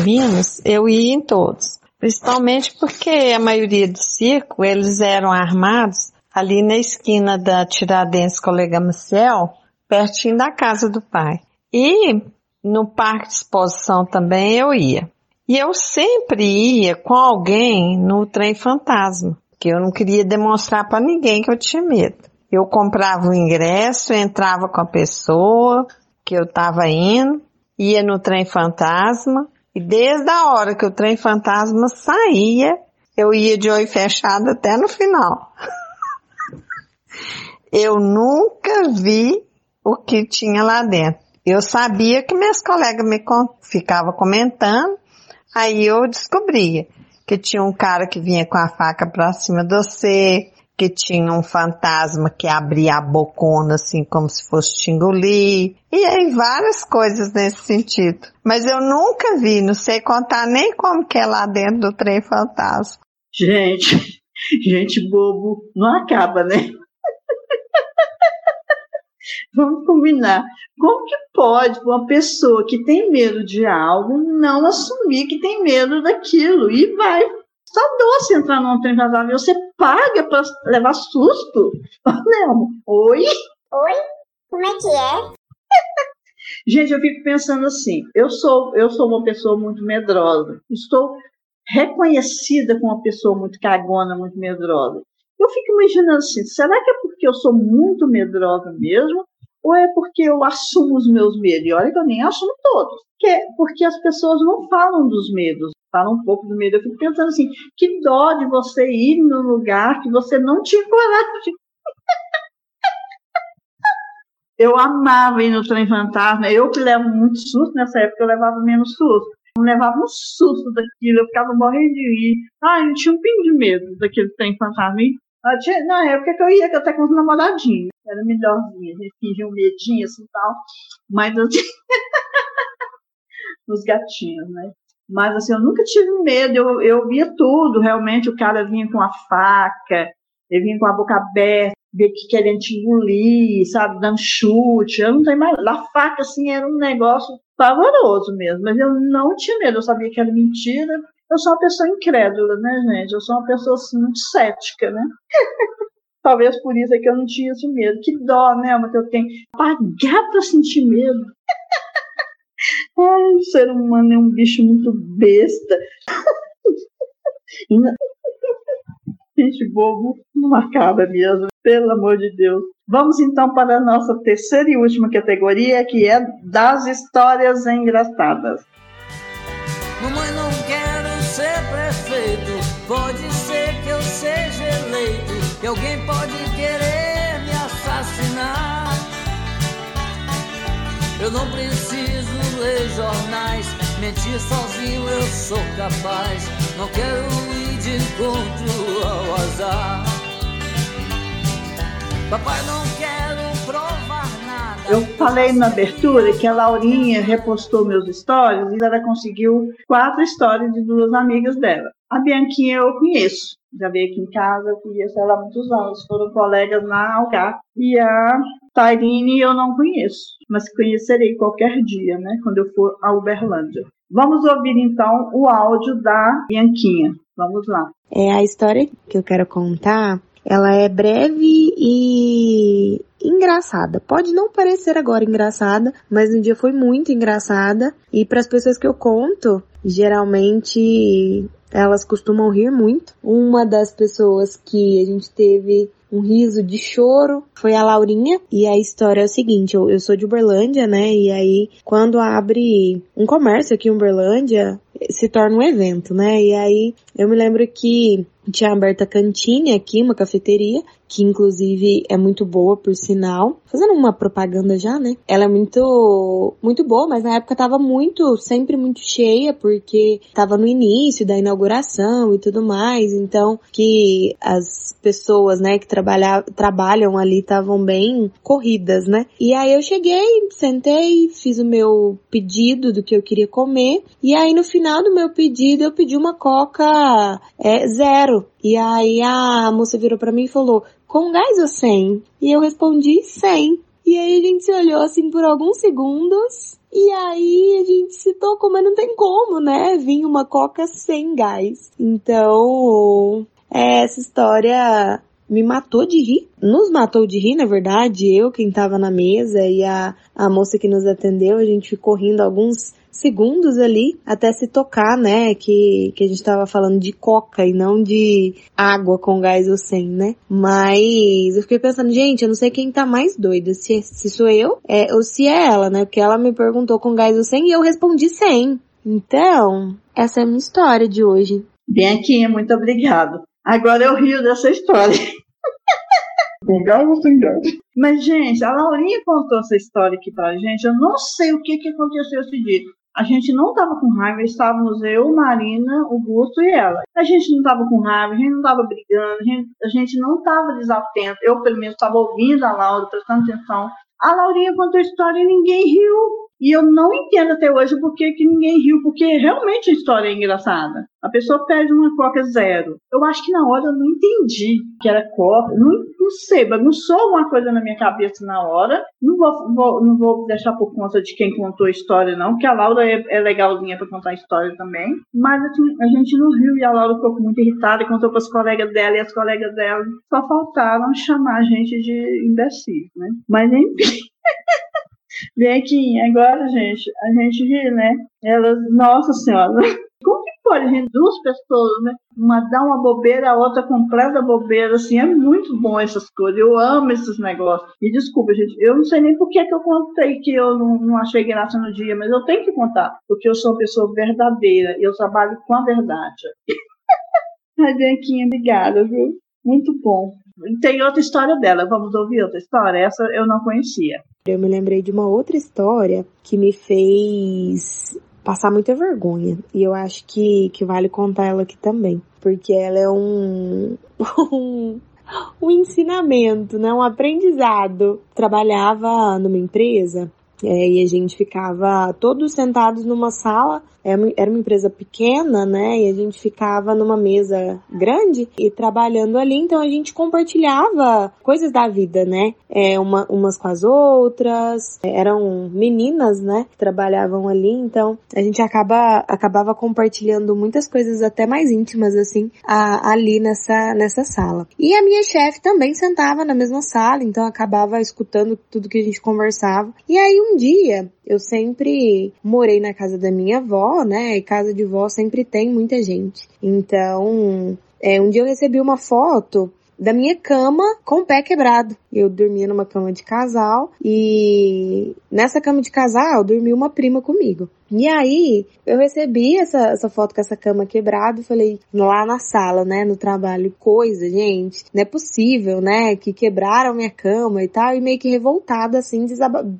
eu ia em todos. Principalmente porque a maioria do circo, eles eram armados ali na esquina da Tiradentes Colega Maciel, pertinho da casa do pai. E no parque de exposição também eu ia. E eu sempre ia com alguém no trem fantasma, que eu não queria demonstrar para ninguém que eu tinha medo. Eu comprava o ingresso, entrava com a pessoa que eu estava indo, ia no trem fantasma, e desde a hora que o trem fantasma saía, eu ia de olho fechado até no final. (laughs) eu nunca vi o que tinha lá dentro. Eu sabia que meus colegas me ficavam comentando, aí eu descobria que tinha um cara que vinha com a faca pra cima de você, que tinha um fantasma que abria a bocona assim como se fosse te engolir. E aí várias coisas nesse sentido. Mas eu nunca vi, não sei contar nem como que é lá dentro do trem fantasma. Gente, (laughs) gente bobo não acaba, né? (laughs) Vamos combinar. Como que pode uma pessoa que tem medo de algo não assumir que tem medo daquilo e vai? Só doce entrar num trem fantasma. Você paga para levar susto? (laughs) Não. Oi? Oi? Como é que é? (laughs) Gente, eu fico pensando assim. Eu sou, eu sou uma pessoa muito medrosa. Estou reconhecida como uma pessoa muito cagona, muito medrosa. Eu fico imaginando assim, será que é porque eu sou muito medrosa mesmo? Ou é porque eu assumo os meus medos? E olha que eu nem assumo todos. É porque as pessoas não falam dos medos, falam um pouco do medo. Eu fico pensando assim, que dó de você ir no lugar que você não tinha coragem. (laughs) Eu amava ir no trem fantasma. Eu que levo muito susto nessa época, eu levava menos susto. Eu levava um susto daquilo, eu ficava morrendo de rir. Ah, eu tinha um pingo de medo daquele trem fantasma. Tinha, na época que eu ia, até com os namoradinhos. Era melhorzinha, a gente fingia um medinho assim tal. Mas assim. (laughs) os gatinhos, né? Mas assim, eu nunca tive medo, eu, eu via tudo, realmente o cara vinha com a faca, ele vinha com a boca aberta, ver que querendo te engolir, sabe, dando chute, eu não tenho mais, a faca assim era um negócio pavoroso mesmo, mas eu não tinha medo, eu sabia que era mentira, eu sou uma pessoa incrédula, né, gente? Eu sou uma pessoa assim, muito cética, né? (laughs) Talvez por isso é que eu não tinha esse medo. Que dó, né, mas eu tenho. Pagar pra sentir medo. (laughs) Ai, o ser humano é um bicho muito besta. (laughs) Gente bobo não acaba mesmo, pelo amor de Deus. Vamos então para a nossa terceira e última categoria, que é das histórias engraçadas. Pode ser que eu seja eleito. Que alguém pode querer me assassinar. Eu não preciso ler jornais. Mentir sozinho eu sou capaz. Não quero ir de encontro ao azar. Papai, não nada. Eu falei na abertura que a Laurinha repostou meus stories e ela conseguiu quatro histórias de duas amigas dela. A Bianquinha eu conheço, já veio aqui em casa, eu conheço ela há muitos anos, foram colegas na Algar. E a Tairine eu não conheço, mas conhecerei qualquer dia, né, quando eu for a Uberlândia. Vamos ouvir então o áudio da Bianquinha. Vamos lá. É a história que eu quero contar ela é breve e engraçada. Pode não parecer agora engraçada, mas no dia foi muito engraçada. E para as pessoas que eu conto, geralmente elas costumam rir muito. Uma das pessoas que a gente teve um riso de choro foi a Laurinha. E a história é o seguinte: eu, eu sou de Uberlândia, né? E aí, quando abre um comércio aqui em Uberlândia, se torna um evento, né? E aí, eu me lembro que tinha aberta a cantine aqui, uma cafeteria, que inclusive é muito boa, por sinal. Fazendo uma propaganda já, né? Ela é muito, muito boa, mas na época tava muito, sempre muito cheia, porque tava no início da inauguração e tudo mais. Então, que as pessoas, né, que trabalham ali estavam bem corridas, né? E aí eu cheguei, sentei, fiz o meu pedido do que eu queria comer. E aí no final do meu pedido eu pedi uma coca é, zero. E aí a moça virou para mim e falou, com gás ou sem? E eu respondi, sem. E aí a gente se olhou assim por alguns segundos. E aí a gente se tocou, mas não tem como, né? Vinha uma coca sem gás. Então, é, essa história me matou de rir. Nos matou de rir, na verdade. Eu, quem tava na mesa e a, a moça que nos atendeu, a gente ficou rindo alguns segundos ali até se tocar, né? Que, que a gente tava falando de coca e não de água com gás ou sem, né? Mas eu fiquei pensando, gente, eu não sei quem tá mais doido, se, se sou eu é, ou se é ela, né? Porque ela me perguntou com gás ou sem e eu respondi sem. Então, essa é a minha história de hoje. Bem aqui, muito obrigado. Agora eu rio dessa história. (laughs) Com gás ou sem gás? Mas, gente, a Laurinha contou essa história aqui pra gente. Eu não sei o que, que aconteceu esse dia. A gente não estava com raiva, estávamos eu, Marina, o Gusto e ela. A gente não estava com raiva, a gente não estava brigando, a gente, a gente não estava desatento. Eu, pelo menos, estava ouvindo a Laura, prestando atenção. A Laurinha contou a história e ninguém riu. E eu não entendo até hoje por que, ninguém riu, porque realmente a história é engraçada. A pessoa pede uma coca zero. Eu acho que na hora eu não entendi que era coca. Não, não sei, bagunçou alguma coisa na minha cabeça na hora. Não vou, vou, não vou deixar por conta de quem contou a história, não, porque a Laura é, é legalzinha para contar a história também. Mas assim, a gente não riu e a Laura ficou muito irritada e contou para as colegas dela e as colegas dela só faltaram chamar a gente de imbecil, né? Mas enfim. (laughs) Vem aqui, agora, gente, a gente ri, né? Elas, nossa senhora, (laughs) como que pode, gente? Duas pessoas, né? Uma dá uma bobeira, a outra completa bobeira, assim, é muito bom essas coisas. Eu amo esses negócios. E desculpa, gente, eu não sei nem por que, que eu contei que eu não, não achei graça no dia, mas eu tenho que contar, porque eu sou uma pessoa verdadeira e eu trabalho com a verdade. (laughs) Bianquinha, obrigada, viu? Muito bom. Tem outra história dela, vamos ouvir outra história? Essa eu não conhecia. Eu me lembrei de uma outra história que me fez passar muita vergonha. E eu acho que, que vale contar ela aqui também. Porque ela é um, (laughs) um, um ensinamento, né? Um aprendizado. Trabalhava numa empresa é, e a gente ficava todos sentados numa sala, era uma empresa pequena, né? E a gente ficava numa mesa grande e trabalhando ali, então a gente compartilhava coisas da vida, né? É, uma, umas com as outras, eram meninas, né? Que trabalhavam ali, então a gente acaba, acabava compartilhando muitas coisas até mais íntimas, assim, a, ali nessa, nessa sala. E a minha chefe também sentava na mesma sala, então acabava escutando tudo que a gente conversava. E aí um dia eu sempre morei na casa da minha avó, né? E casa de vó sempre tem muita gente. Então, é, um dia eu recebi uma foto da minha cama com o pé quebrado. Eu dormia numa cama de casal e nessa cama de casal dormia uma prima comigo. E aí, eu recebi essa, essa foto com essa cama quebrada falei, lá na sala, né, no trabalho, coisa, gente, não é possível, né, que quebraram minha cama e tal, e meio que revoltada, assim,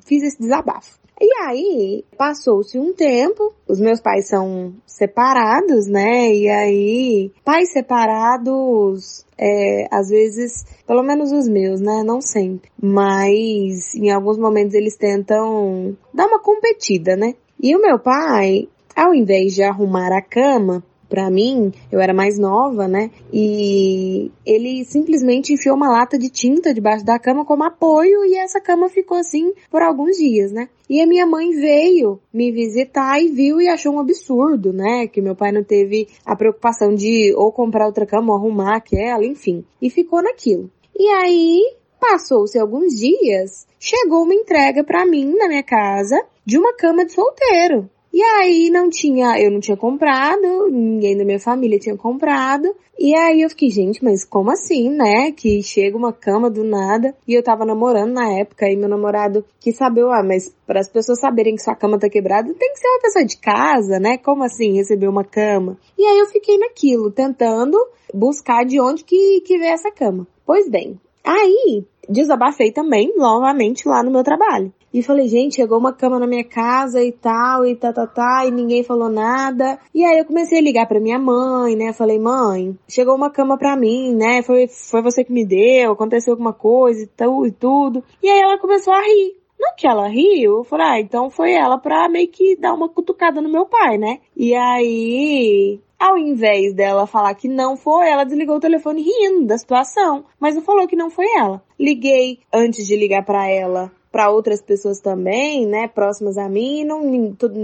fiz esse desabafo. E aí, passou-se um tempo, os meus pais são separados, né? E aí, pais separados, é, às vezes, pelo menos os meus, né? Não sempre. Mas em alguns momentos eles tentam dar uma competida, né? E o meu pai, ao invés de arrumar a cama, para mim, eu era mais nova, né? E ele simplesmente enfiou uma lata de tinta debaixo da cama como apoio e essa cama ficou assim por alguns dias, né? E a minha mãe veio me visitar e viu e achou um absurdo, né? Que meu pai não teve a preocupação de ou comprar outra cama ou arrumar aquela, enfim. E ficou naquilo. E aí, passou-se alguns dias, chegou uma entrega para mim na minha casa de uma cama de solteiro. E aí não tinha, eu não tinha comprado, ninguém da minha família tinha comprado. E aí eu fiquei, gente, mas como assim, né? Que chega uma cama do nada. E eu tava namorando na época e meu namorado quis saber, ah, mas para as pessoas saberem que sua cama tá quebrada, tem que ser uma pessoa de casa, né? Como assim receber uma cama? E aí eu fiquei naquilo, tentando buscar de onde que, que veio essa cama. Pois bem, aí desabafei também, novamente, lá no meu trabalho. E falei, gente, chegou uma cama na minha casa e tal, e tá, tá, tá, e ninguém falou nada. E aí eu comecei a ligar pra minha mãe, né? Falei, mãe, chegou uma cama pra mim, né? Foi, foi você que me deu, aconteceu alguma coisa e, tal, e tudo. E aí ela começou a rir. No que ela riu, eu falei, ah, então foi ela pra meio que dar uma cutucada no meu pai, né? E aí, ao invés dela falar que não foi, ela desligou o telefone rindo da situação, mas não falou que não foi ela. Liguei antes de ligar para ela para outras pessoas também, né, próximas a mim, e não, todo,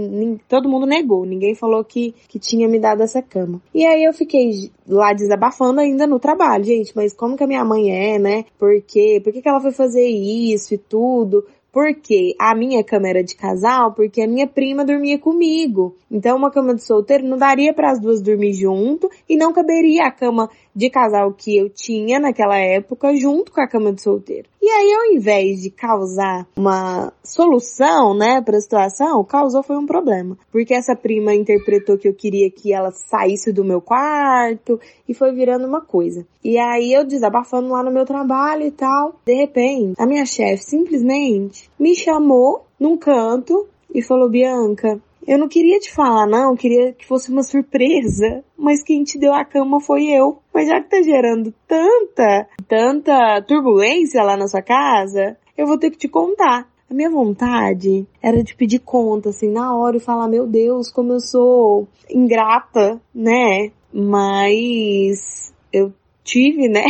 todo mundo negou, ninguém falou que, que tinha me dado essa cama. E aí eu fiquei lá desabafando ainda no trabalho, gente, mas como que a minha mãe é, né? Por quê? Por que, que ela foi fazer isso e tudo? Porque a minha cama era de casal, porque a minha prima dormia comigo. Então uma cama de solteiro não daria para as duas dormir junto e não caberia a cama de casal que eu tinha naquela época junto com a cama de solteiro. E aí, ao invés de causar uma solução, né, para a situação, causou foi um problema. Porque essa prima interpretou que eu queria que ela saísse do meu quarto e foi virando uma coisa. E aí eu desabafando lá no meu trabalho e tal. De repente, a minha chefe simplesmente me chamou num canto e falou: Bianca, eu não queria te falar, não, queria que fosse uma surpresa, mas quem te deu a cama foi eu. Mas já que tá gerando tanta, tanta turbulência lá na sua casa, eu vou ter que te contar. A minha vontade era de pedir conta, assim, na hora e falar, meu Deus, como eu sou ingrata, né? Mas eu tive, né,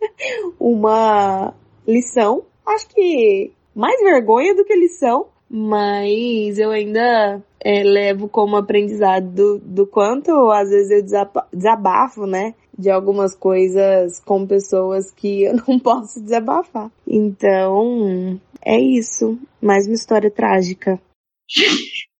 (laughs) uma lição. Acho que mais vergonha do que lição, mas eu ainda é, levo como aprendizado do, do quanto às vezes eu desabafo, né? De algumas coisas com pessoas que (laughs) eu não posso desabafar. Então, é isso. Mais uma história trágica. (laughs)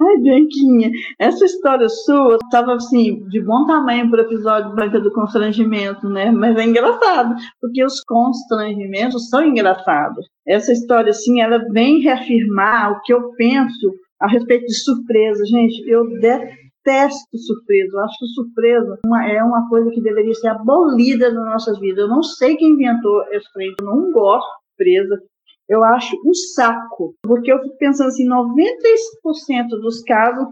Ai, Bianquinha, essa história sua estava assim, de bom tamanho para o episódio Branca do Constrangimento, né? Mas é engraçado, porque os constrangimentos são engraçados. Essa história, assim, ela vem reafirmar o que eu penso a respeito de surpresa. Gente, eu detesto surpresa. Eu acho que surpresa é uma coisa que deveria ser abolida nas nossas vidas. Eu não sei quem inventou esse trem, eu não gosto de surpresa eu acho um saco, porque eu fico pensando assim, 90% dos casos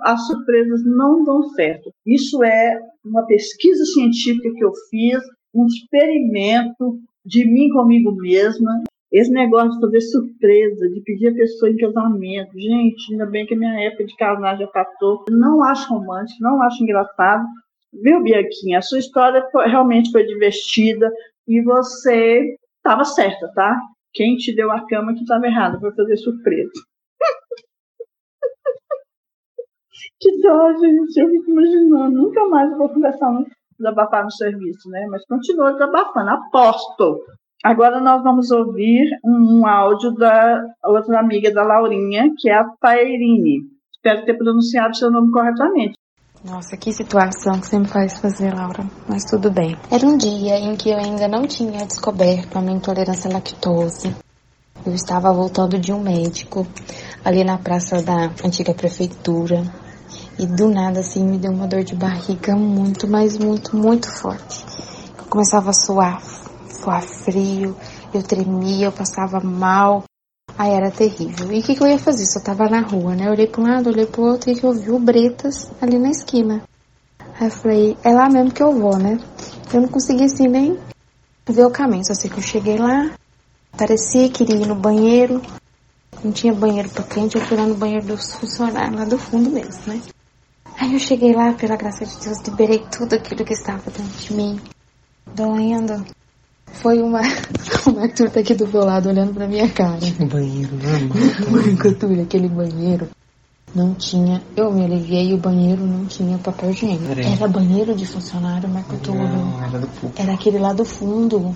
as surpresas não dão certo. Isso é uma pesquisa científica que eu fiz, um experimento de mim comigo mesma. Esse negócio de fazer surpresa, de pedir a pessoa em casamento, gente, ainda bem que a minha época de casar já passou. Não acho romântico, não acho engraçado. Viu, Bianquinha? A sua história foi, realmente foi divertida e você estava certa, tá? Quem te deu a cama que estava errado para fazer surpresa. (laughs) que dó, gente. Eu fico imaginando. Nunca mais eu vou conversar desabafar no serviço, né? Mas continua desabafando, aposto. Agora nós vamos ouvir um, áudio da outra amiga da Laurinha, que é a Tairine. Espero ter pronunciado seu nome corretamente. Nossa, que situação que você me faz fazer, Laura. Mas tudo bem. Era um dia em que eu ainda não tinha descoberto a minha intolerância à lactose. Eu estava voltando de um médico ali na praça da antiga prefeitura. E do nada, assim, me deu uma dor de barriga muito, mas muito, muito forte. Eu começava a suar, suar frio, eu tremia, eu passava mal. Aí era terrível. E o que, que, eu ia fazer? Só tava na rua, né? Eu olhei para um lado, olhei pro outro e eu vi o Bretas ali na esquina. Aí eu falei, é lá mesmo que eu vou, né? Eu não consegui assim nem ver o caminho, só sei que eu cheguei lá, parecia que iria ir no banheiro, não tinha banheiro pra cliente, eu fui lá no banheiro dos funcionários, lá do fundo mesmo, né? Aí eu cheguei lá, pela graça de Deus, liberei tudo aquilo que estava dentro de mim, doendo. Foi uma. O Arthur tá aqui do meu lado olhando pra minha cara. O banheiro, não. Arthur, (laughs) aquele banheiro não tinha. Eu me aliviei e o banheiro não tinha papel higiênico. Era banheiro de funcionário, Marco Túlio. Não, era do fundo. Era aquele lá do fundo.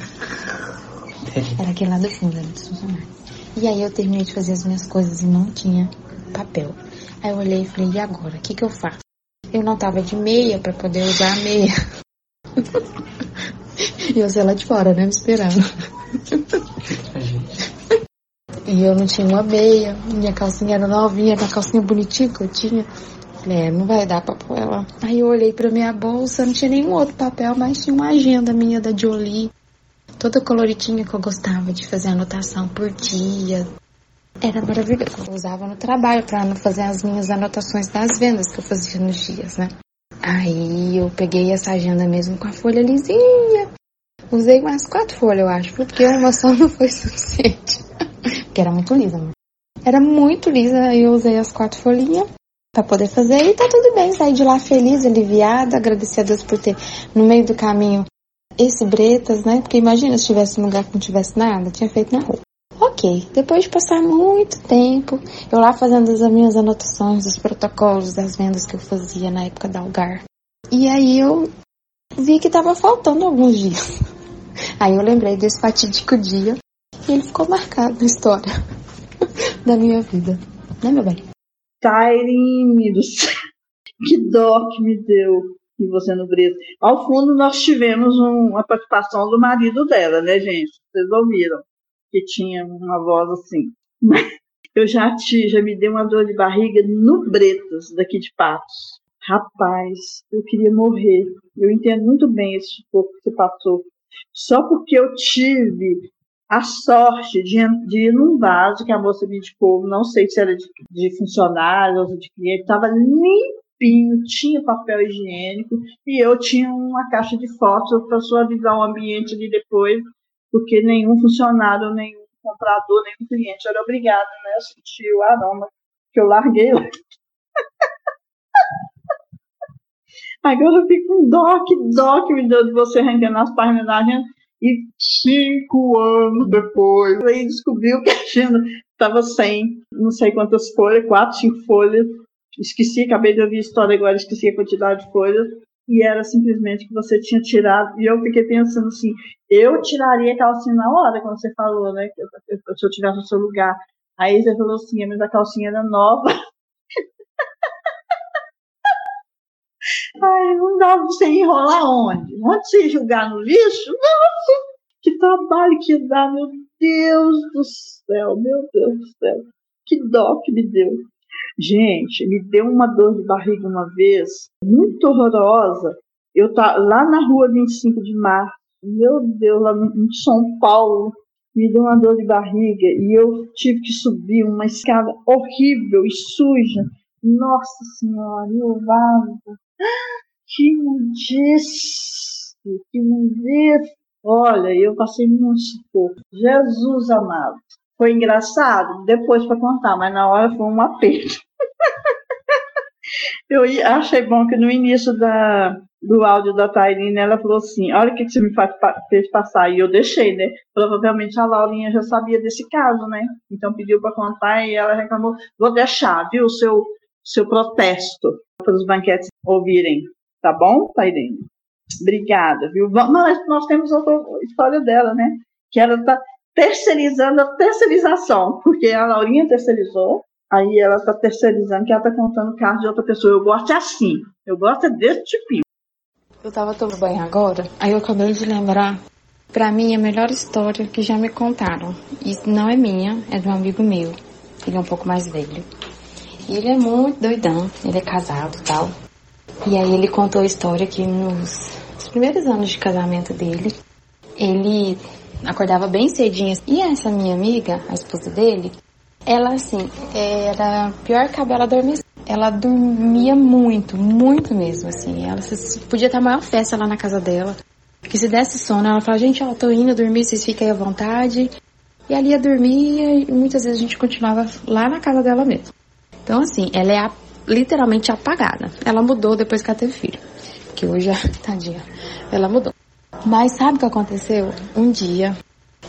Era aquele lá do fundo, era dos funcionários. E aí eu terminei de fazer as minhas coisas e não tinha papel. Aí eu olhei e falei, e agora? O que que eu faço? Eu não tava de meia para poder usar a meia. (laughs) E eu sei lá de fora, né? Me esperando. e eu não tinha uma meia, minha calcinha era novinha, a calcinha bonitinha que eu tinha. É, não vai dar pra pôr ela. Aí eu olhei pra minha bolsa, não tinha nenhum outro papel, mas tinha uma agenda minha da Jolie. Toda coloridinha que eu gostava de fazer anotação por dia. Era maravilhoso. Eu usava no trabalho para fazer as minhas anotações das vendas que eu fazia nos dias, né? Aí eu peguei essa agenda mesmo com a folha lisinha, Usei umas quatro folhas, eu acho, porque uma só não foi (laughs) suficiente. porque era muito lisa, né? Era muito lisa, eu usei as quatro folhinhas para poder fazer e tá tudo bem. Saí de lá feliz, aliviada, agradecer a Deus por ter no meio do caminho esse Bretas, né? Porque imagina se tivesse um lugar que não tivesse nada, tinha feito na rua. Ok, depois de passar muito tempo, eu lá fazendo as minhas anotações dos protocolos das vendas que eu fazia na época da Algar. E aí eu vi que tava faltando alguns dias. (laughs) Aí eu lembrei desse fatídico dia e ele ficou marcado na história (laughs) da minha vida. Né, meu bem? Céu. Que dó que me deu de você no Brito. Ao fundo, nós tivemos um, uma participação do marido dela, né, gente? Vocês ouviram que tinha uma voz assim. Eu já, te, já me dei uma dor de barriga no Bretos, daqui de Patos. Rapaz, eu queria morrer. Eu entendo muito bem esse pouco que você passou. Só porque eu tive a sorte de, de ir num vaso que a moça me indicou, não sei se era de, de funcionário ou de cliente, estava limpinho, tinha papel higiênico e eu tinha uma caixa de fotos para suavizar o ambiente ali depois, porque nenhum funcionário, nenhum comprador, nenhum cliente era obrigado né, a sentir o aroma que eu larguei lá. (laughs) Agora eu fico com dó, que dó que me deu de você arrancando as páginas da. E cinco anos depois, aí descobriu que a agenda estava sem não sei quantas folhas, quatro, cinco folhas. Esqueci, acabei de ouvir a história agora, esqueci a quantidade de folhas. E era simplesmente que você tinha tirado. E eu fiquei pensando assim: eu tiraria a calcinha na hora, quando você falou, né? Se eu tivesse no seu lugar. Aí você falou assim: mas a calcinha era nova. (laughs) Ai, não dá pra você enrolar onde? Onde você jogar no lixo? Nossa, que trabalho que dá, meu Deus do céu, meu Deus do céu. Que dó que me deu. Gente, me deu uma dor de barriga uma vez, muito horrorosa. Eu tá lá na rua 25 de março, meu Deus, lá em São Paulo, me deu uma dor de barriga e eu tive que subir uma escada horrível e suja. Nossa Senhora, eu vaso. Que imundice, que imundice. Olha, eu passei muito sufoco. Jesus amado. Foi engraçado depois para contar, mas na hora foi um aperto. (laughs) eu achei bom que no início da, do áudio da Tairine, ela falou assim: Olha o que você me fez passar. E eu deixei, né? Provavelmente a Laurinha já sabia desse caso, né? Então pediu para contar e ela reclamou: Vou deixar, viu, o seu, seu protesto para os banquetes ouvirem. Tá bom, Tairine? Obrigada, viu? Mas nós temos outra história dela, né? Que ela está terceirizando a terceirização, porque a Laurinha terceirizou, aí ela está terceirizando, que ela está contando o caso de outra pessoa. Eu gosto assim, eu gosto desse tipinho. Eu tava tomando banho agora, aí eu acabei de lembrar, pra mim, a melhor história que já me contaram. Isso não é minha, é de um amigo meu. Ele é um pouco mais velho. E ele é muito doidão, ele é casado e tal. E aí ele contou a história que nos primeiros anos de casamento dele, ele acordava bem cedinho. E essa minha amiga, a esposa dele, ela assim, era pior que a Bela adormecer. Ela dormia muito, muito mesmo, assim. Ela podia ter a maior festa lá na casa dela. Porque se desse sono, ela falava, gente, ó, tô indo dormir, vocês fiquem aí à vontade. E ali ia dormir e muitas vezes a gente continuava lá na casa dela mesmo. Então, assim, ela é a, literalmente apagada. Ela mudou depois que ela teve filho. Que hoje, (laughs) tadinha, ela mudou. Mas sabe o que aconteceu? Um dia,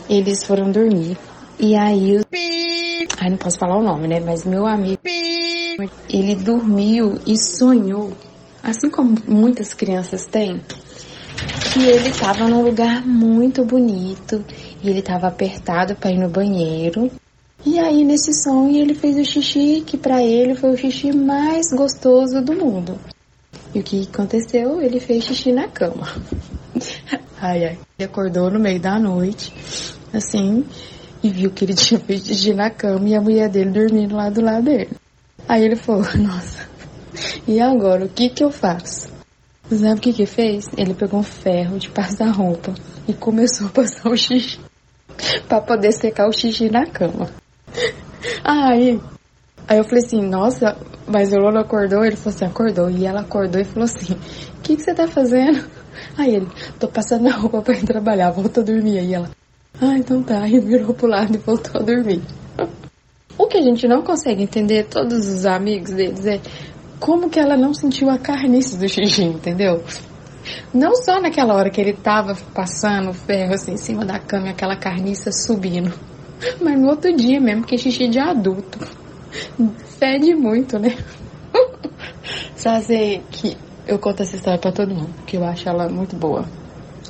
eles foram dormir. E aí. Ai, não posso falar o nome, né? Mas meu amigo. Ele dormiu e sonhou, assim como muitas crianças têm, que ele estava num lugar muito bonito e ele estava apertado para ir no banheiro. E aí nesse sonho ele fez o xixi que para ele foi o xixi mais gostoso do mundo. E o que aconteceu? Ele fez xixi na cama. (laughs) ai ai. Ele acordou no meio da noite, assim, e viu que ele (laughs) tinha feito xixi na cama e a mulher dele dormindo lá do lado dele. Aí ele falou, (laughs) nossa, e agora o que que eu faço? Sabe o que que fez? Ele pegou um ferro de passar roupa e começou a passar o xixi para poder secar o xixi na cama. Aí, aí eu falei assim, nossa, mas o Lola acordou? Ele falou assim, acordou. E ela acordou e falou assim, o que que você tá fazendo? Aí ele, tô passando a roupa pra ir trabalhar, volta a dormir. Aí ela, ah, então tá. E virou pro lado e voltou a dormir. (laughs) O que a gente não consegue entender, todos os amigos deles, é como que ela não sentiu a carnice do xixi, entendeu? Não só naquela hora que ele tava passando o ferro assim em cima da cama, aquela carniça subindo. (laughs) Mas no outro dia mesmo, porque xixi de adulto. Fede muito, né? (laughs) Só sei que eu conto essa história pra todo mundo, porque eu acho ela muito boa.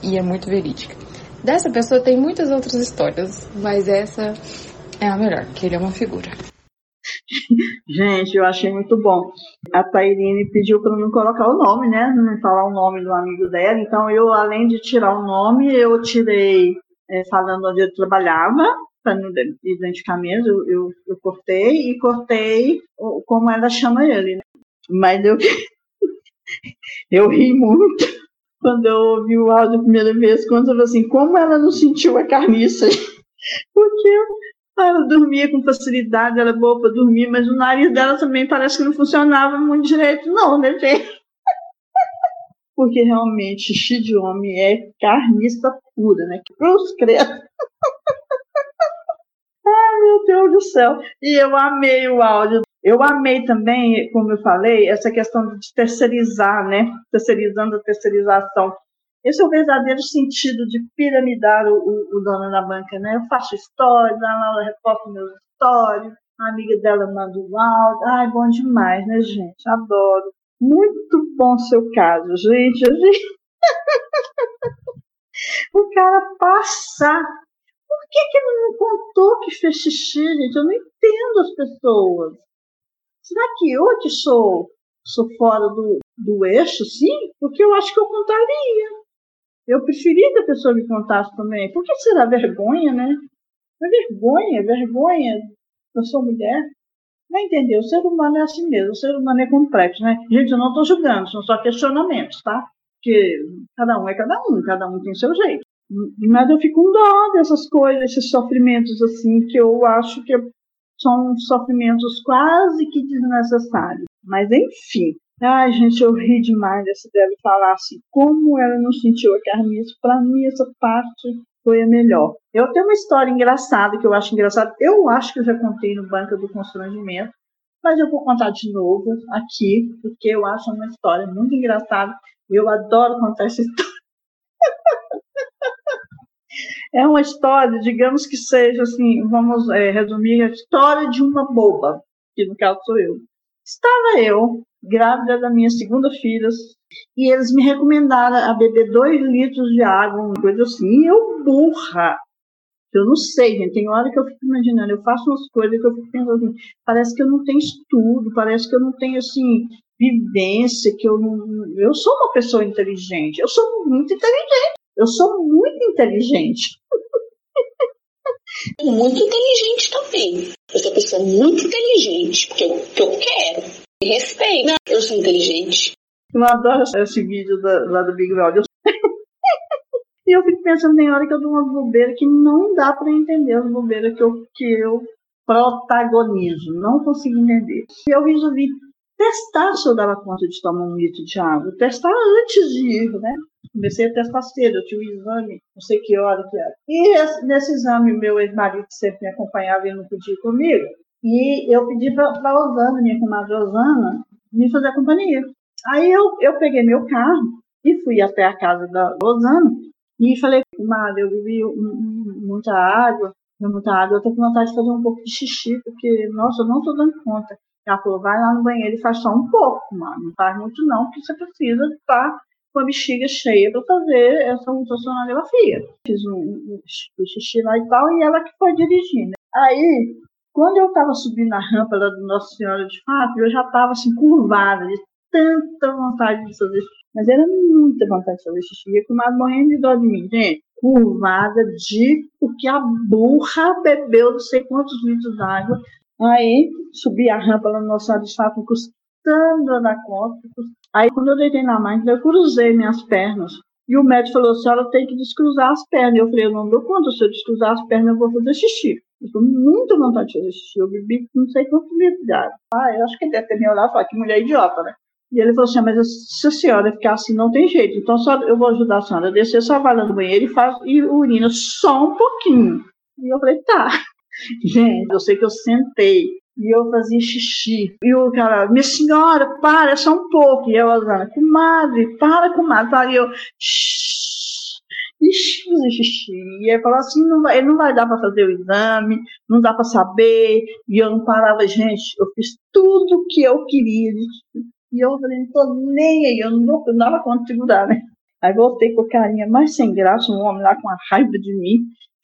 E é muito verídica. Dessa pessoa tem muitas outras histórias, mas essa é a melhor, que ele é uma figura. (laughs) Gente, eu achei muito bom. A Tairine pediu para não colocar o nome, né? Não falar o nome do amigo dela. Então, eu, além de tirar o nome, eu tirei é, falando onde ele trabalhava, para não identificar mesmo. Eu, eu, eu, cortei e cortei como ela chama ele. Né? Mas eu, eu ri muito quando eu ouvi o áudio a primeira vez, quando eu falei assim, como ela não sentiu a carniça? (laughs) Porque ela dormia com facilidade, era boa para dormir, mas o nariz dela também parece que não funcionava muito direito, não, né, gente? (laughs) Porque realmente xixi de homem é carniça pura, né? Cruz credo. (laughs) Ai, meu Deus do céu. E eu amei o áudio. Eu amei também, como eu falei, essa questão de terceirizar, né? Terceirizando a terceirização. Esse é o verdadeiro sentido de piramidar o, o, o dono da banca, né? Eu faço stories, a Laura reposta meus stories, a amiga dela manda o áudio. Ai, bom demais, né, gente? Adoro. Muito bom seu caso, gente. (laughs) o cara passar. Por que, que ele não contou que fez xixi, gente? Eu não entendo as pessoas. Será que eu que sou, sou fora do, do eixo, sim? Porque eu acho que eu contaria. Eu preferia que a pessoa me contasse também. Por que será vergonha, né? É vergonha, vergonha. Eu sou mulher. Vai entender, o ser humano é assim mesmo, o ser humano é complexo, né? Gente, eu não estou julgando, são só questionamentos, tá? Porque cada um é cada um, cada um tem seu jeito. Mas eu fico com dó dessas coisas, esses sofrimentos assim, que eu acho que são sofrimentos quase que desnecessários. Mas enfim, Ai, gente, eu ri demais dessa dela falar assim, como ela não sentiu a carniça. Para mim, essa parte foi a melhor. Eu tenho uma história engraçada que eu acho engraçada. Eu acho que eu já contei no Banco do Constrangimento, mas eu vou contar de novo aqui, porque eu acho uma história muito engraçada. Eu adoro contar essa história. (laughs) é uma história, digamos que seja assim, vamos é, resumir, a história de uma boba, que no caso sou eu. Estava eu grávida da minha segunda filha, e eles me recomendaram a beber dois litros de água, uma coisa assim, e eu burra. Eu não sei, gente, tem hora que eu fico imaginando, eu faço umas coisas que eu fico pensando assim, parece que eu não tenho estudo, parece que eu não tenho, assim, vivência, que eu não... Eu sou uma pessoa inteligente, eu sou muito inteligente, eu sou muito inteligente. (laughs) Muito inteligente também. Eu sou uma pessoa muito inteligente, porque eu, que eu quero respeito. Eu sou inteligente. Eu adoro esse vídeo da, lá do Big Brother. (laughs) e eu fico pensando, tem hora que eu dou uma bobeira que não dá para entender as bobeiras que eu, que eu protagonizo. Não consigo entender. E eu resolvi testar se eu dava conta de tomar um litro de água. Testar antes de ir, né? Comecei a testar cedo, eu tinha um exame, não sei que hora que era. E esse, nesse exame, meu ex-marido sempre me acompanhava e não podia ir comigo. E eu pedi para a Osana, minha comadre Osana, me fazer companhia. Aí eu, eu peguei meu carro e fui até a casa da Osana e falei, comadre, eu bebi muita água, muita água, eu tô com vontade de fazer um pouco de xixi, porque, nossa, eu não tô dando conta. Ela falou, vai lá no banheiro e faz só um pouco, mano. Não faz muito não, porque você precisa estar com a bexiga cheia para fazer essa ultrassonografia. Fiz um, um, um, xixi lá e tal, e ela que foi dirigindo. Aí quando eu estava subindo a rampa da Nossa Senhora de Fato, eu já estava assim, curvada, de tanta vontade de fazer xixi. Mas era muita vontade de fazer xixi. E a comadre morrendo de dó de mim, gente. Curvada de. Porque a burra bebeu não sei quantos litros d'água. Aí subi a rampa lá no Nossa Senhora de Fato, custando a dar. Aí quando eu deitei na máquina, eu cruzei minhas pernas. E o médico falou: senhora tem que descruzar as pernas. Eu falei: eu não dou conta, se eu descruzar as pernas, eu vou fazer xixi. Eu tô muita vontade de fazer xixi. Eu bebi não sei quantos litros de água. Ah, eu acho que ter me olhado e falar: que mulher idiota, né? E ele falou assim: mas se a senhora ficar assim, não tem jeito. Então só, eu vou ajudar a senhora a descer, só vai lá no banheiro e faz e urina só um pouquinho. E eu falei: tá. (laughs) Gente, eu sei que eu sentei e eu fazia xixi. E o cara, minha senhora, para, só um pouco. E eu, comadre, para, comadre. E eu, Shh. Ixi, fazer xixi. E ele falou assim, não vai, não vai dar para fazer o exame, não dá para saber. E eu não parava, gente, eu fiz tudo que eu queria. E eu falei, não tô nem aí, eu não, não dava conta de segurar, né? Aí voltei com a carinha mais sem graça, um homem lá com a raiva de mim,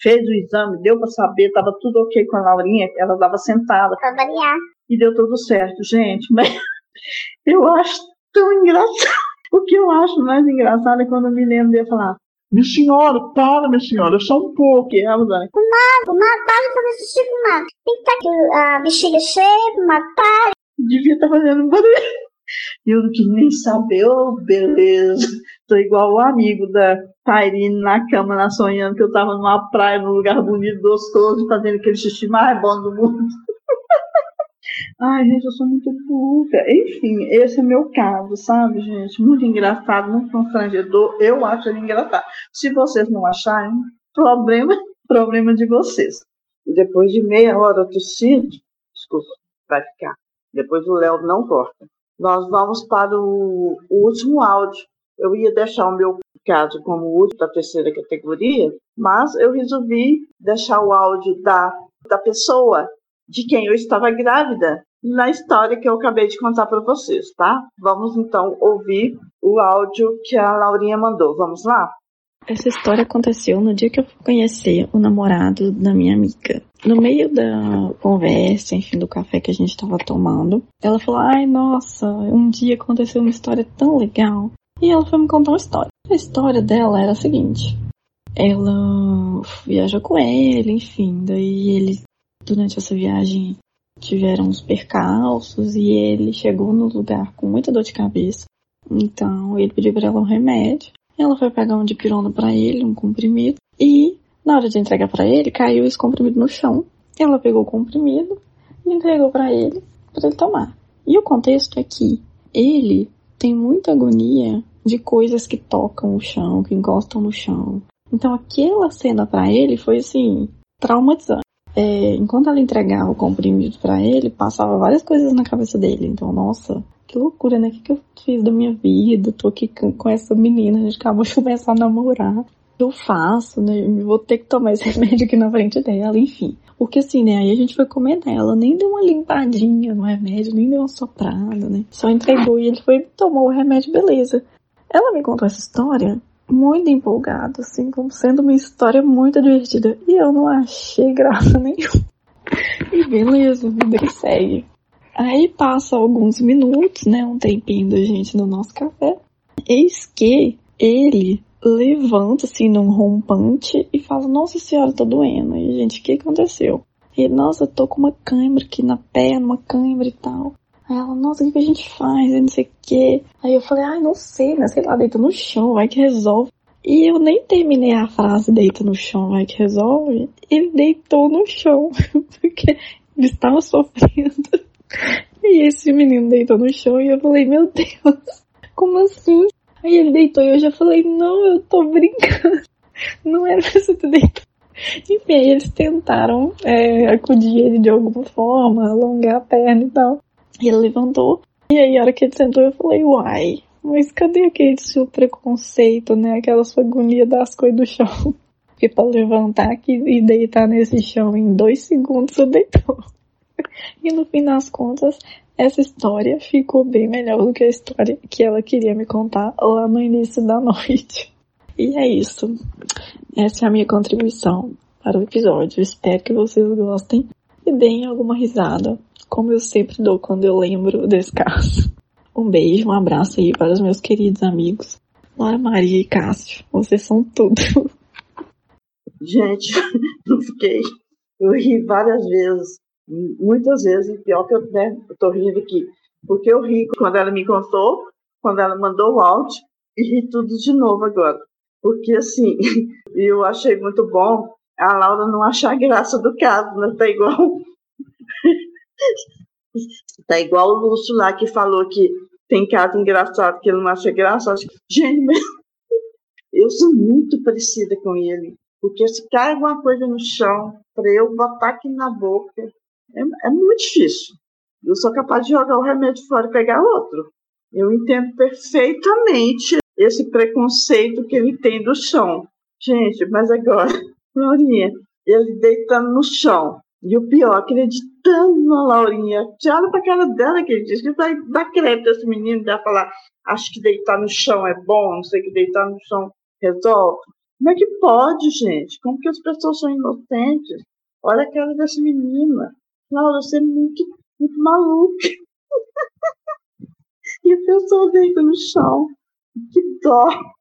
fez o exame, deu para saber, tava tudo ok com a Laurinha, ela estava sentada. Pra variar. E deu tudo certo, gente. Mas (laughs) eu acho tão engraçado. O que eu acho mais engraçado é quando eu me lembro de falar, minha senhora, para, minha senhora, só um pouco. E ela vai, o mago, para de fazer xixi com mago. Tem que estar com a bexiga cheia, mago, para. devia estar fazendo barulho. E eu não quis nem saber, ô beleza. Tô igual o amigo da Tairine na cama, lá sonhando que eu tava numa praia, num lugar bonito, gostoso, fazendo aquele xixi mais bom do mundo. (laughs) Ai, gente, eu sou muito burra. Enfim, esse é meu caso, sabe, gente? Muito engraçado, muito constrangedor. Eu acho ele engraçado. Se vocês não acharem, problema, (laughs) problema de vocês. E depois de meia hora tossindo, desculpa, vai ficar. Depois o Léo não corta. Nós vamos para o, último áudio. Eu ia deixar o meu caso como último da terceira categoria, mas eu resolvi deixar o áudio da, da pessoa de quem eu estava grávida na história que eu acabei de contar para vocês, tá? Vamos então ouvir o áudio que a Laurinha mandou. Vamos lá? Essa história aconteceu no dia que eu fui conhecer o namorado da minha amiga. No meio da conversa, enfim, do café que a gente estava tomando, ela falou: Ai, nossa, um dia aconteceu uma história tão legal. E ela foi me contar uma história. A história dela era a seguinte: ela viajou com ele, enfim, daí ele, durante essa viagem, tiveram uns percalços e ele chegou no lugar com muita dor de cabeça. Então ele pediu para ela um remédio. Ela foi pegar um dipirona para ele, um comprimido, e na hora de entregar para ele, caiu esse comprimido no chão. Ela pegou o comprimido e entregou para ele, para ele tomar. E o contexto é que ele tem muita agonia de coisas que tocam o chão, que encostam no chão. Então aquela cena para ele foi assim, traumatizante. É, enquanto ela entregava o comprimido para ele, passava várias coisas na cabeça dele. Então, nossa, que loucura, né? O que, que eu fiz da minha vida? Tô aqui com, essa menina, a gente acabou (laughs) de começar a namorar. Eu faço, né? Vou ter que tomar esse (laughs) remédio aqui na frente dela, enfim. Porque assim, né? Aí a gente foi comentar, ela nem deu uma limpadinha no remédio, nem deu uma soprada, né? Só entregou e ele foi tomou o remédio, beleza. Ela me contou essa história muito empolgada, assim, como sendo uma história muito divertida. E eu não achei graça (laughs) nenhuma. E beleza, vida que segue. Aí passa alguns minutos, né? Um tempinho da gente no nosso café. Eis que ele levanta assim num rompante e fala, nossa senhora, tô doendo. E gente, o que aconteceu? Ele, nossa, tô com uma cãibra aqui na perna, uma cãibra e tal. Aí ela, nossa, o que a gente faz? E não sei o que. Aí eu falei, ai, não sei, né? Sei lá, deita no chão, vai que resolve. E eu nem terminei a frase deita no chão, vai que resolve. Ele deitou no chão, (laughs) porque ele estava sofrendo. E esse menino deitou no chão e eu falei, meu Deus, como assim? Aí ele deitou e eu já falei, não, eu tô brincando. Não era pra você ter deitado. Enfim, aí eles tentaram é, acudir ele de alguma forma, alongar a perna e tal. E ele levantou. E aí, a hora que ele sentou, eu falei, uai, mas cadê aquele seu preconceito, né? Aquela sua agonia das coisas do chão. (laughs) Porque pra levantar aqui e deitar nesse chão em dois segundos, eu deitou. (laughs) E no fim das contas, essa história ficou bem melhor do que a história que ela queria me contar lá no início da (laughs) noite. E é isso. Essa é a minha contribuição para o episódio. Espero que vocês gostem e deem alguma risada, como eu sempre dou quando eu lembro desse caso. Um beijo, um abraço aí para os meus queridos amigos, Laura Maria e Cássio. Vocês são tudo. (laughs) Gente, eu fiquei. Eu ri várias vezes, muitas vezes, pior que eu, né, eu tô rindo aqui. Porque eu ri quando ela me contou, quando ela mandou o áudio, e ri tudo de novo agora. Porque assim, (laughs) eu achei muito bom a Laura não achar graça do caso, né? Tá igual. (laughs) tá igual o Lúcio lá que falou que tem caso engraçado que ele não acha graça. Gente, mas (laughs) eu sou muito parecida com ele. Porque se cai alguma coisa no chão, para eu botar aqui na boca, é, é, muito difícil. Eu sou capaz de jogar o remédio fora e pegar outro. Eu entendo perfeitamente esse preconceito que ele tem do chão. Gente, mas agora, (laughs) Laurinha, ele deitando no chão. E o pior, acreditando na Laurinha. Você olha pra cara dela que ele diz que vai dar crédito esse menino, vai falar, acho que deitar no chão é bom, não sei que deitar no chão resolve. Como é que pode, gente? Como que as pessoas são inocentes? Olha a cara dessa menina. Laura, você é muito, muito maluca. (laughs) e a pessoa deita no chão. Que dó. (laughs)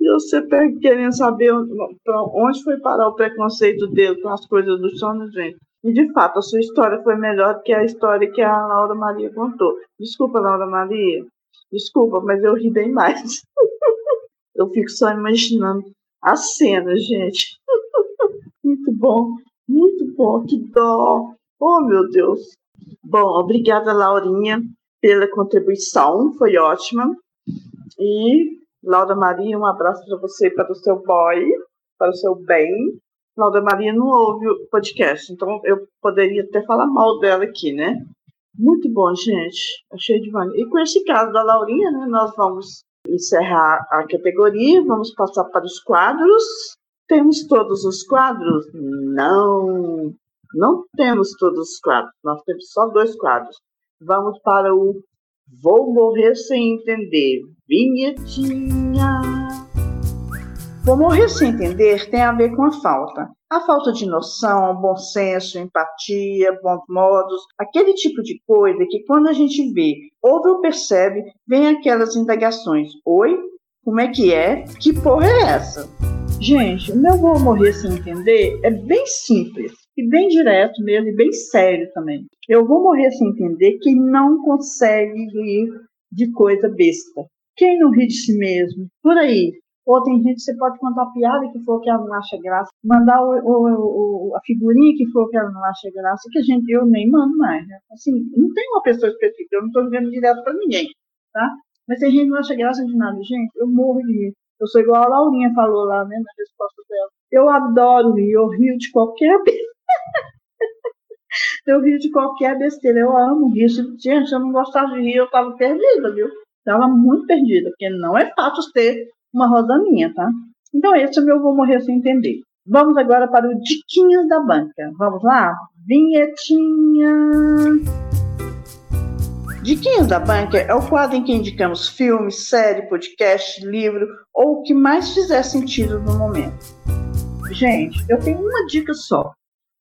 E você pega querendo saber onde foi parar o preconceito dele com as coisas do sono, gente. E de fato, a sua história foi melhor do que a história que a Laura Maria contou. Desculpa, Laura Maria. Desculpa, mas eu ri bem mais. (laughs) eu fico só imaginando as cenas, gente. Bom, muito bom. Que dó. Oh, meu Deus. Bom, obrigada, Laurinha, pela contribuição. Foi ótima. E Laura Maria, um abraço para você e para o seu boy, para o seu bem. Laura Maria não ouve o podcast, então eu poderia até falar mal dela aqui, né? Muito bom, gente. Achei de maneira. E com esse caso da Laurinha, né, nós vamos encerrar a categoria, vamos passar para os quadros. Temos todos os quadros? Não, não temos todos os quadros. Nós temos só dois quadros. Vamos para o Vou morrer sem entender. Vinhetinha. Vou morrer sem entender tem a ver com a falta. A falta de noção, bom senso, empatia, bons modos, aquele tipo de coisa que quando a gente vê, ouve ou percebe, vem aquelas indagações. Oi? Como é que é? Que porra é essa? Gente, o meu vou morrer sem entender é bem simples e bem direto mesmo, e bem sério também. Eu vou morrer sem entender quem não consegue rir de coisa besta. Quem não ri de si mesmo? Por aí. Ou tem gente que você pode contar piada que for que ela não acha graça, mandar o, o, o, a figurinha que for que ela não acha graça, que a gente, eu nem mando mais. Né? Assim, não tem uma pessoa específica, eu não estou vendo direto para ninguém, tá? Mas a gente não acha graça de nada, gente, eu morro de rir. Eu sou igual a Laurinha falou lá, né, na resposta dela. Eu adoro rir, eu rio de qualquer (laughs) eu rio de qualquer besteira, eu amo rir. Gente, se eu não gostasse de rir, eu tava perdida, viu? Tava muito perdida, porque não é fácil ter uma rosaninha, tá? Então esse eu vou morrer sem entender. Vamos agora para o Diquinhas da Banca. Vamos lá? Vinhetinha! Diquinhas da Banca é o quadro em que indicamos filme, série, podcast, livro ou o que mais fizer sentido no momento. Gente, eu tenho uma dica só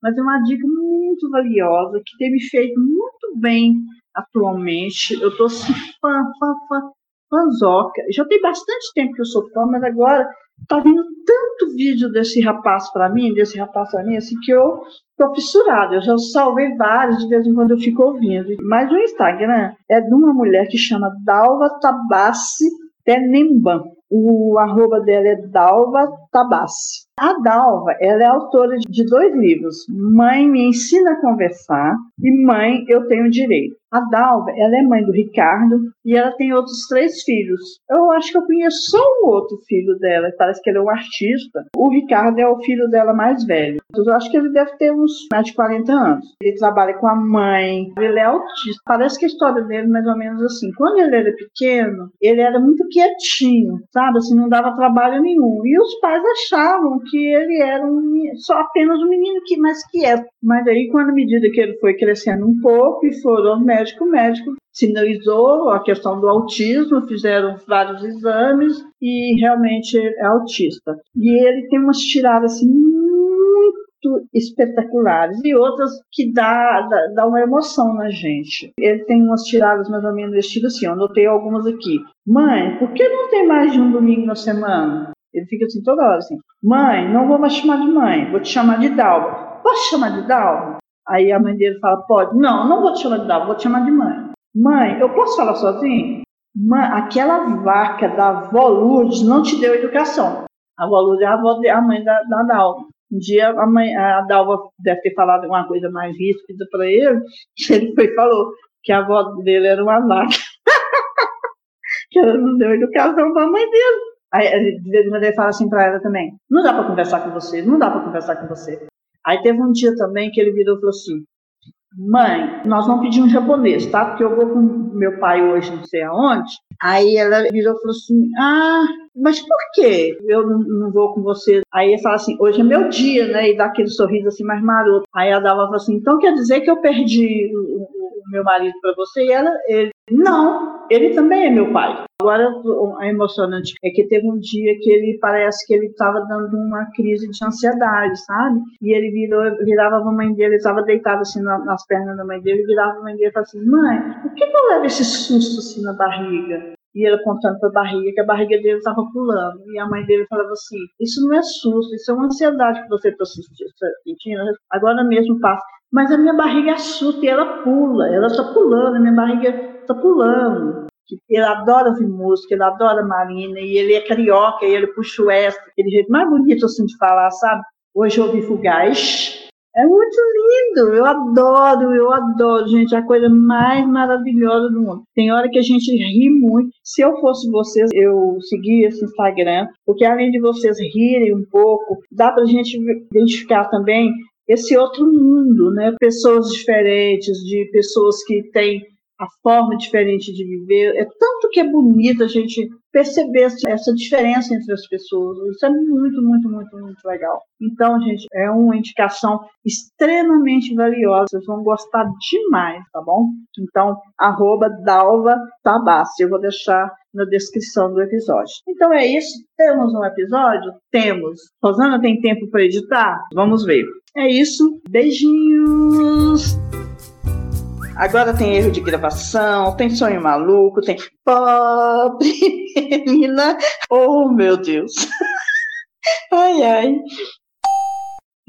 mas é uma dica muito valiosa que tem me feito muito bem atualmente. Eu estou assim, fã, fã, fã, fãzoca. Já tem bastante tempo que eu sou fã, mas agora tá vindo tanto vídeo desse rapaz para mim, desse rapaz para mim, assim, que eu tô fissurada. Eu já salvei vários, de vez em quando eu fico ouvindo. Mas o Instagram é de uma mulher que chama Dalva Tabassi Tenemban. O arroba dela é Dalva Tabassi. A Dalva, ela é autora de dois livros, Mãe me ensina a conversar e Mãe eu tenho direito. A Dalva, ela é mãe do Ricardo e ela tem outros três filhos. Eu acho que eu conheço só um outro filho dela, parece que ele é um artista. O Ricardo é o filho dela mais velho. Eu acho que ele deve ter uns mais de 40 anos. Ele trabalha com a mãe, ele é autista. Parece que a história dele é mais ou menos assim. Quando ele era pequeno, ele era muito quietinho, sabe? Assim, não dava trabalho nenhum. E os pais achavam que ele era um, só apenas um menino que mais quieto. Mas aí, quando à medida que ele foi crescendo um pouco e foram ao médico, o médico sinalizou a questão do autismo, fizeram vários exames e realmente é autista. E ele tem umas tiradas assim espetaculares e outras que dá, dá, dá, uma emoção na gente. Ele tem umas tiradas mais ou menos estilo assim, eu anotei algumas aqui. Mãe, por que não tem mais de um domingo na semana? Ele fica assim toda hora assim: Mãe, não vou mais chamar de mãe, vou te chamar de Dalva. Posso chamar de Dalva? Aí a mãe dele fala: Pode. Não, não vou te chamar de Dalva, vou te chamar de mãe. Mãe, eu posso falar sozinho? Mãe, aquela vaca da avó Lourdes não te deu educação. A avó Lourdes é a, avó de, a mãe da, da Dalva. Um dia a, mãe, a Dalva deve ter falado alguma coisa mais ríspida para ele, e (laughs) ele foi falou que a avó dele era uma vaca. (laughs) que ela não deu educação para a mãe dele. Aí, de vez em quando ele fala assim para ela também: não dá para conversar com você, não dá para conversar com você. Aí teve um dia também que ele virou e falou assim: mãe, nós vamos pedir um japonês, tá? Porque eu vou com meu pai hoje, não sei aonde. Aí ela virou e falou assim: Ah, mas por quê? Eu não, vou com você. Aí ele fala assim: Hoje é meu dia, né? E dá aquele sorriso assim mais maroto. Aí a falou assim: Então quer dizer que eu perdi o, o meu marido para você? E ela, ele, não, ele também é meu pai. Agora, o emocionante é que teve um dia que ele parece que ele estava dando uma crise de ansiedade, sabe? E ele virou, virava a mãe dele, ele estava deitado assim nas pernas da mãe dele, virava a mãe dele e falava assim: Mãe, por que eu levo esse susto assim na barriga? E ele contando para a barriga que a barriga dele estava pulando. E a mãe dele falava assim: Isso não é susto, isso é uma ansiedade que você está sentindo. Agora mesmo passa. Mas a minha barriga assusta e ela pula, ela está pulando, a minha barriga está pulando. Ele adora ouvir música, ele adora Marina, e ele é carioca, e ele puxa o extra, aquele jeito mais bonito assim de falar, sabe? Hoje eu ouvi Fugaz, é muito lindo, eu adoro, eu adoro, gente, é a coisa mais maravilhosa do mundo. Tem hora que a gente ri muito. Se eu fosse vocês, eu seguia esse Instagram, porque além de vocês rirem um pouco, dá pra gente identificar também esse outro mundo, né? Pessoas diferentes, de pessoas que têm a forma diferente de viver. É tanto que é bonito a gente perceber essa diferença entre as pessoas. Isso é muito, muito, muito, muito legal. Então, gente, é uma indicação extremamente valiosa. Vocês vão gostar demais, tá bom? Então, arroba Dalva Tabassi. Eu vou deixar na descrição do episódio. Então é isso. Temos um episódio? Temos. Rosana tem tempo para editar? Vamos ver. É isso. Beijinhos! Agora tem erro de gravação, tem sonho maluco, tem pobre (laughs) menina. Oh, meu Deus. (laughs) Ai, ai.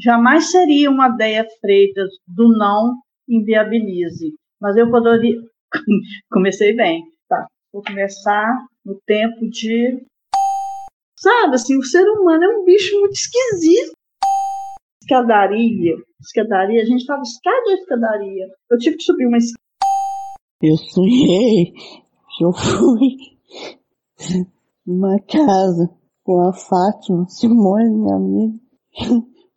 Jamais seria uma ideia Freitas do não inviabilize. Mas eu poderia. (laughs) Comecei bem. Tá. Vou começar no tempo de. Sabe, assim, o ser humano é um bicho muito esquisito escadaria, escadaria, a gente estava escada de escadaria. Eu tive que subir uma escada. Eu sonhei que eu fui numa casa com a Fátima, Simone, minha amiga,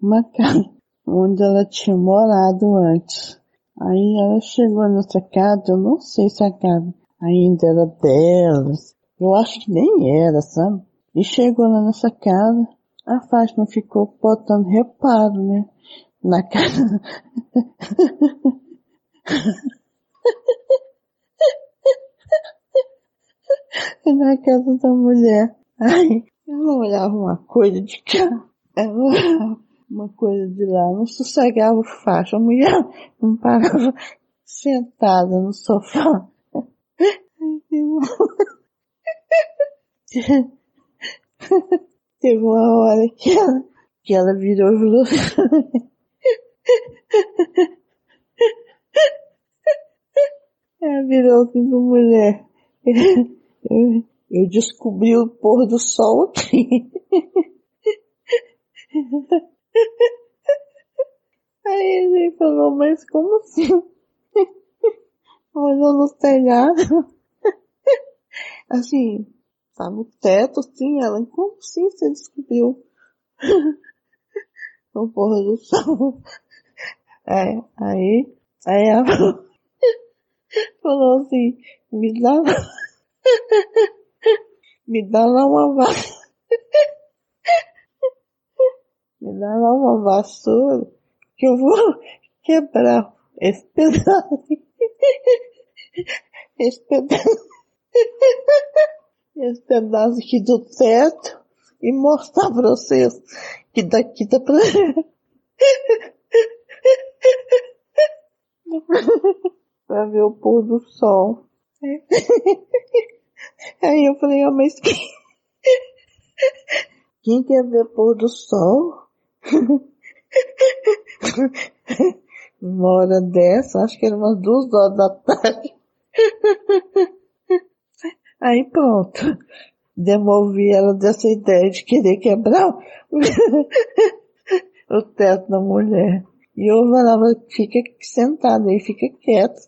uma casa onde ela tinha morado antes. Aí ela chegou nessa casa, eu não sei se a casa ainda era delas, eu acho que nem era, sabe? E chegou lá nessa casa, a Fátima ficou botando reparo, né? Na casa. (laughs) na casa da mulher. Aí, ela olhava uma coisa de cá, ela olhava uma coisa de lá, não sossegava o facho. A mulher não parava sentada no sofá. (laughs) Teve uma hora que ela, que ela virou e falou (laughs) Ela virou assim pra mulher. Eu, eu descobri o pôr do sol aqui. Aí ele falou, mas como assim? Olhou no telhado. Assim, tá no teto, assim, ela, como assim você descobriu? (laughs) o porra do sol. É, aí, aí ela falou (laughs) assim, me dá, (laughs) me dá lá uma vassoura, me dá lá uma vassoura que eu vou quebrar esse pedaço, esse pedaço esse pedaço aqui do teto e mostrar pra vocês que daqui dá pra (laughs) pra ver o pôr do sol. (laughs) Aí eu falei, oh, mas quem... (laughs) quem quer ver pôr do sol? Uma hora dessa, acho que era umas duas horas da tarde. Aí pronto. Demovi ela dessa ideia de querer quebrar (laughs) o teto da mulher. E eu falava, fica sentada aí, fica quieta.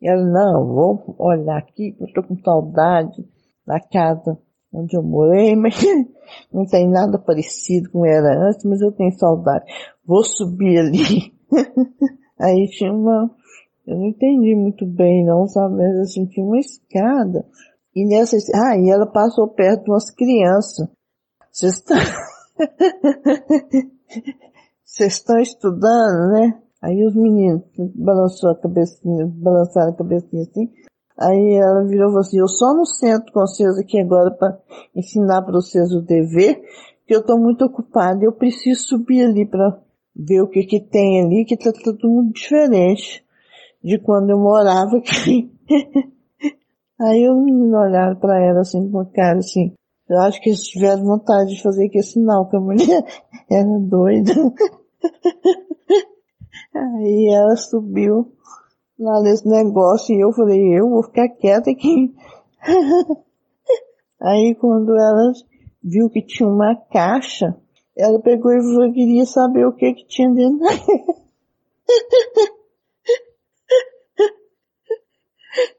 E (laughs) ela, não, vou olhar aqui, eu tô com saudade da casa onde eu morei, mas (laughs) não tem nada parecido com era antes, mas eu tenho saudade. Vou subir ali. Aí tinha uma, eu não entendi muito bem não, sabe, mas assim, tinha uma escada. E nessa, ah, e ela passou perto de umas crianças. Vocês estão, (laughs) vocês estão estudando, né? Aí os meninos balançou a cabecinha, balançaram a cabecinha assim. Aí ela virou e falou assim, eu só não sento com vocês aqui agora para ensinar para vocês o dever, que eu estou muito ocupada, eu preciso subir ali para ver o que que tem ali, que tá tudo muito diferente de quando eu morava aqui. (laughs) Aí os meninos olharam para ela assim com a cara assim, eu acho que eles tiveram vontade de fazer aquele sinal, que a mulher (laughs) era doida. (laughs) Aí ela subiu lá nesse negócio e eu falei, eu vou ficar quieta aqui. Aí quando ela viu que tinha uma caixa, ela pegou e falou, queria saber o que que tinha dentro da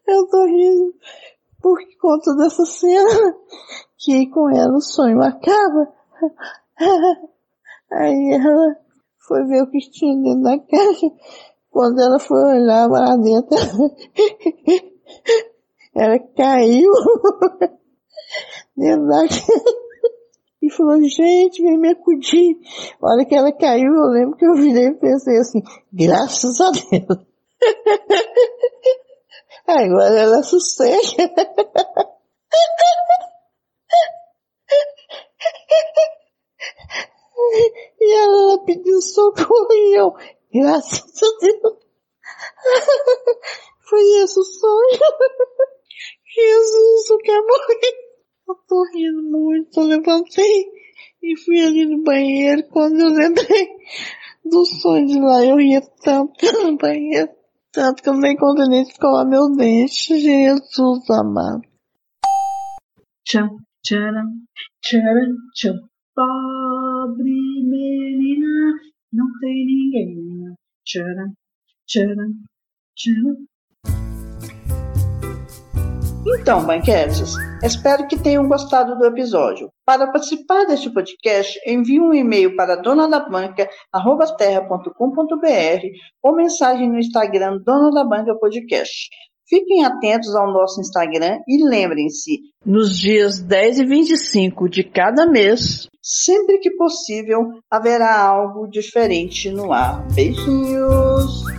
Eu tô rindo por conta dessa cena que com ela o sonho acaba. (laughs) Aí ela foi ver o que tinha dentro da caixa. Quando ela foi olhar lá dentro, (laughs) ela caiu (laughs) dentro da caixa e falou, gente, vem me acudir. A hora que ela caiu, eu lembro que eu virei e pensei assim, graças a Deus. Agora ela sossega. E ela pediu socorro e eu, graças a Deus. (laughs) Foi esse o sonho. (laughs) Jesus, eu quero morrer. Eu tô rindo muito, eu levantei e fui ali no banheiro. Quando eu lembrei do sonho de lá, eu ria tanto (laughs) no banheiro. Tanto que eu nem consegui nem escovar meu dente. Jesus amado. Tcham, tcharam, tcharam, tcham. Pobre menina, não tem ninguém. Tcharam, tcharam, tcharam. Então, banquetes, espero que tenham gostado do episódio. Para participar deste podcast, envie um e-mail para donadabanca.terra.com.br ou mensagem no Instagram Dona da Banca Podcast. Fiquem atentos ao nosso Instagram e lembrem-se, nos dias 10 e 25 de cada mês, sempre que possível, haverá algo diferente no ar. Beijinhos!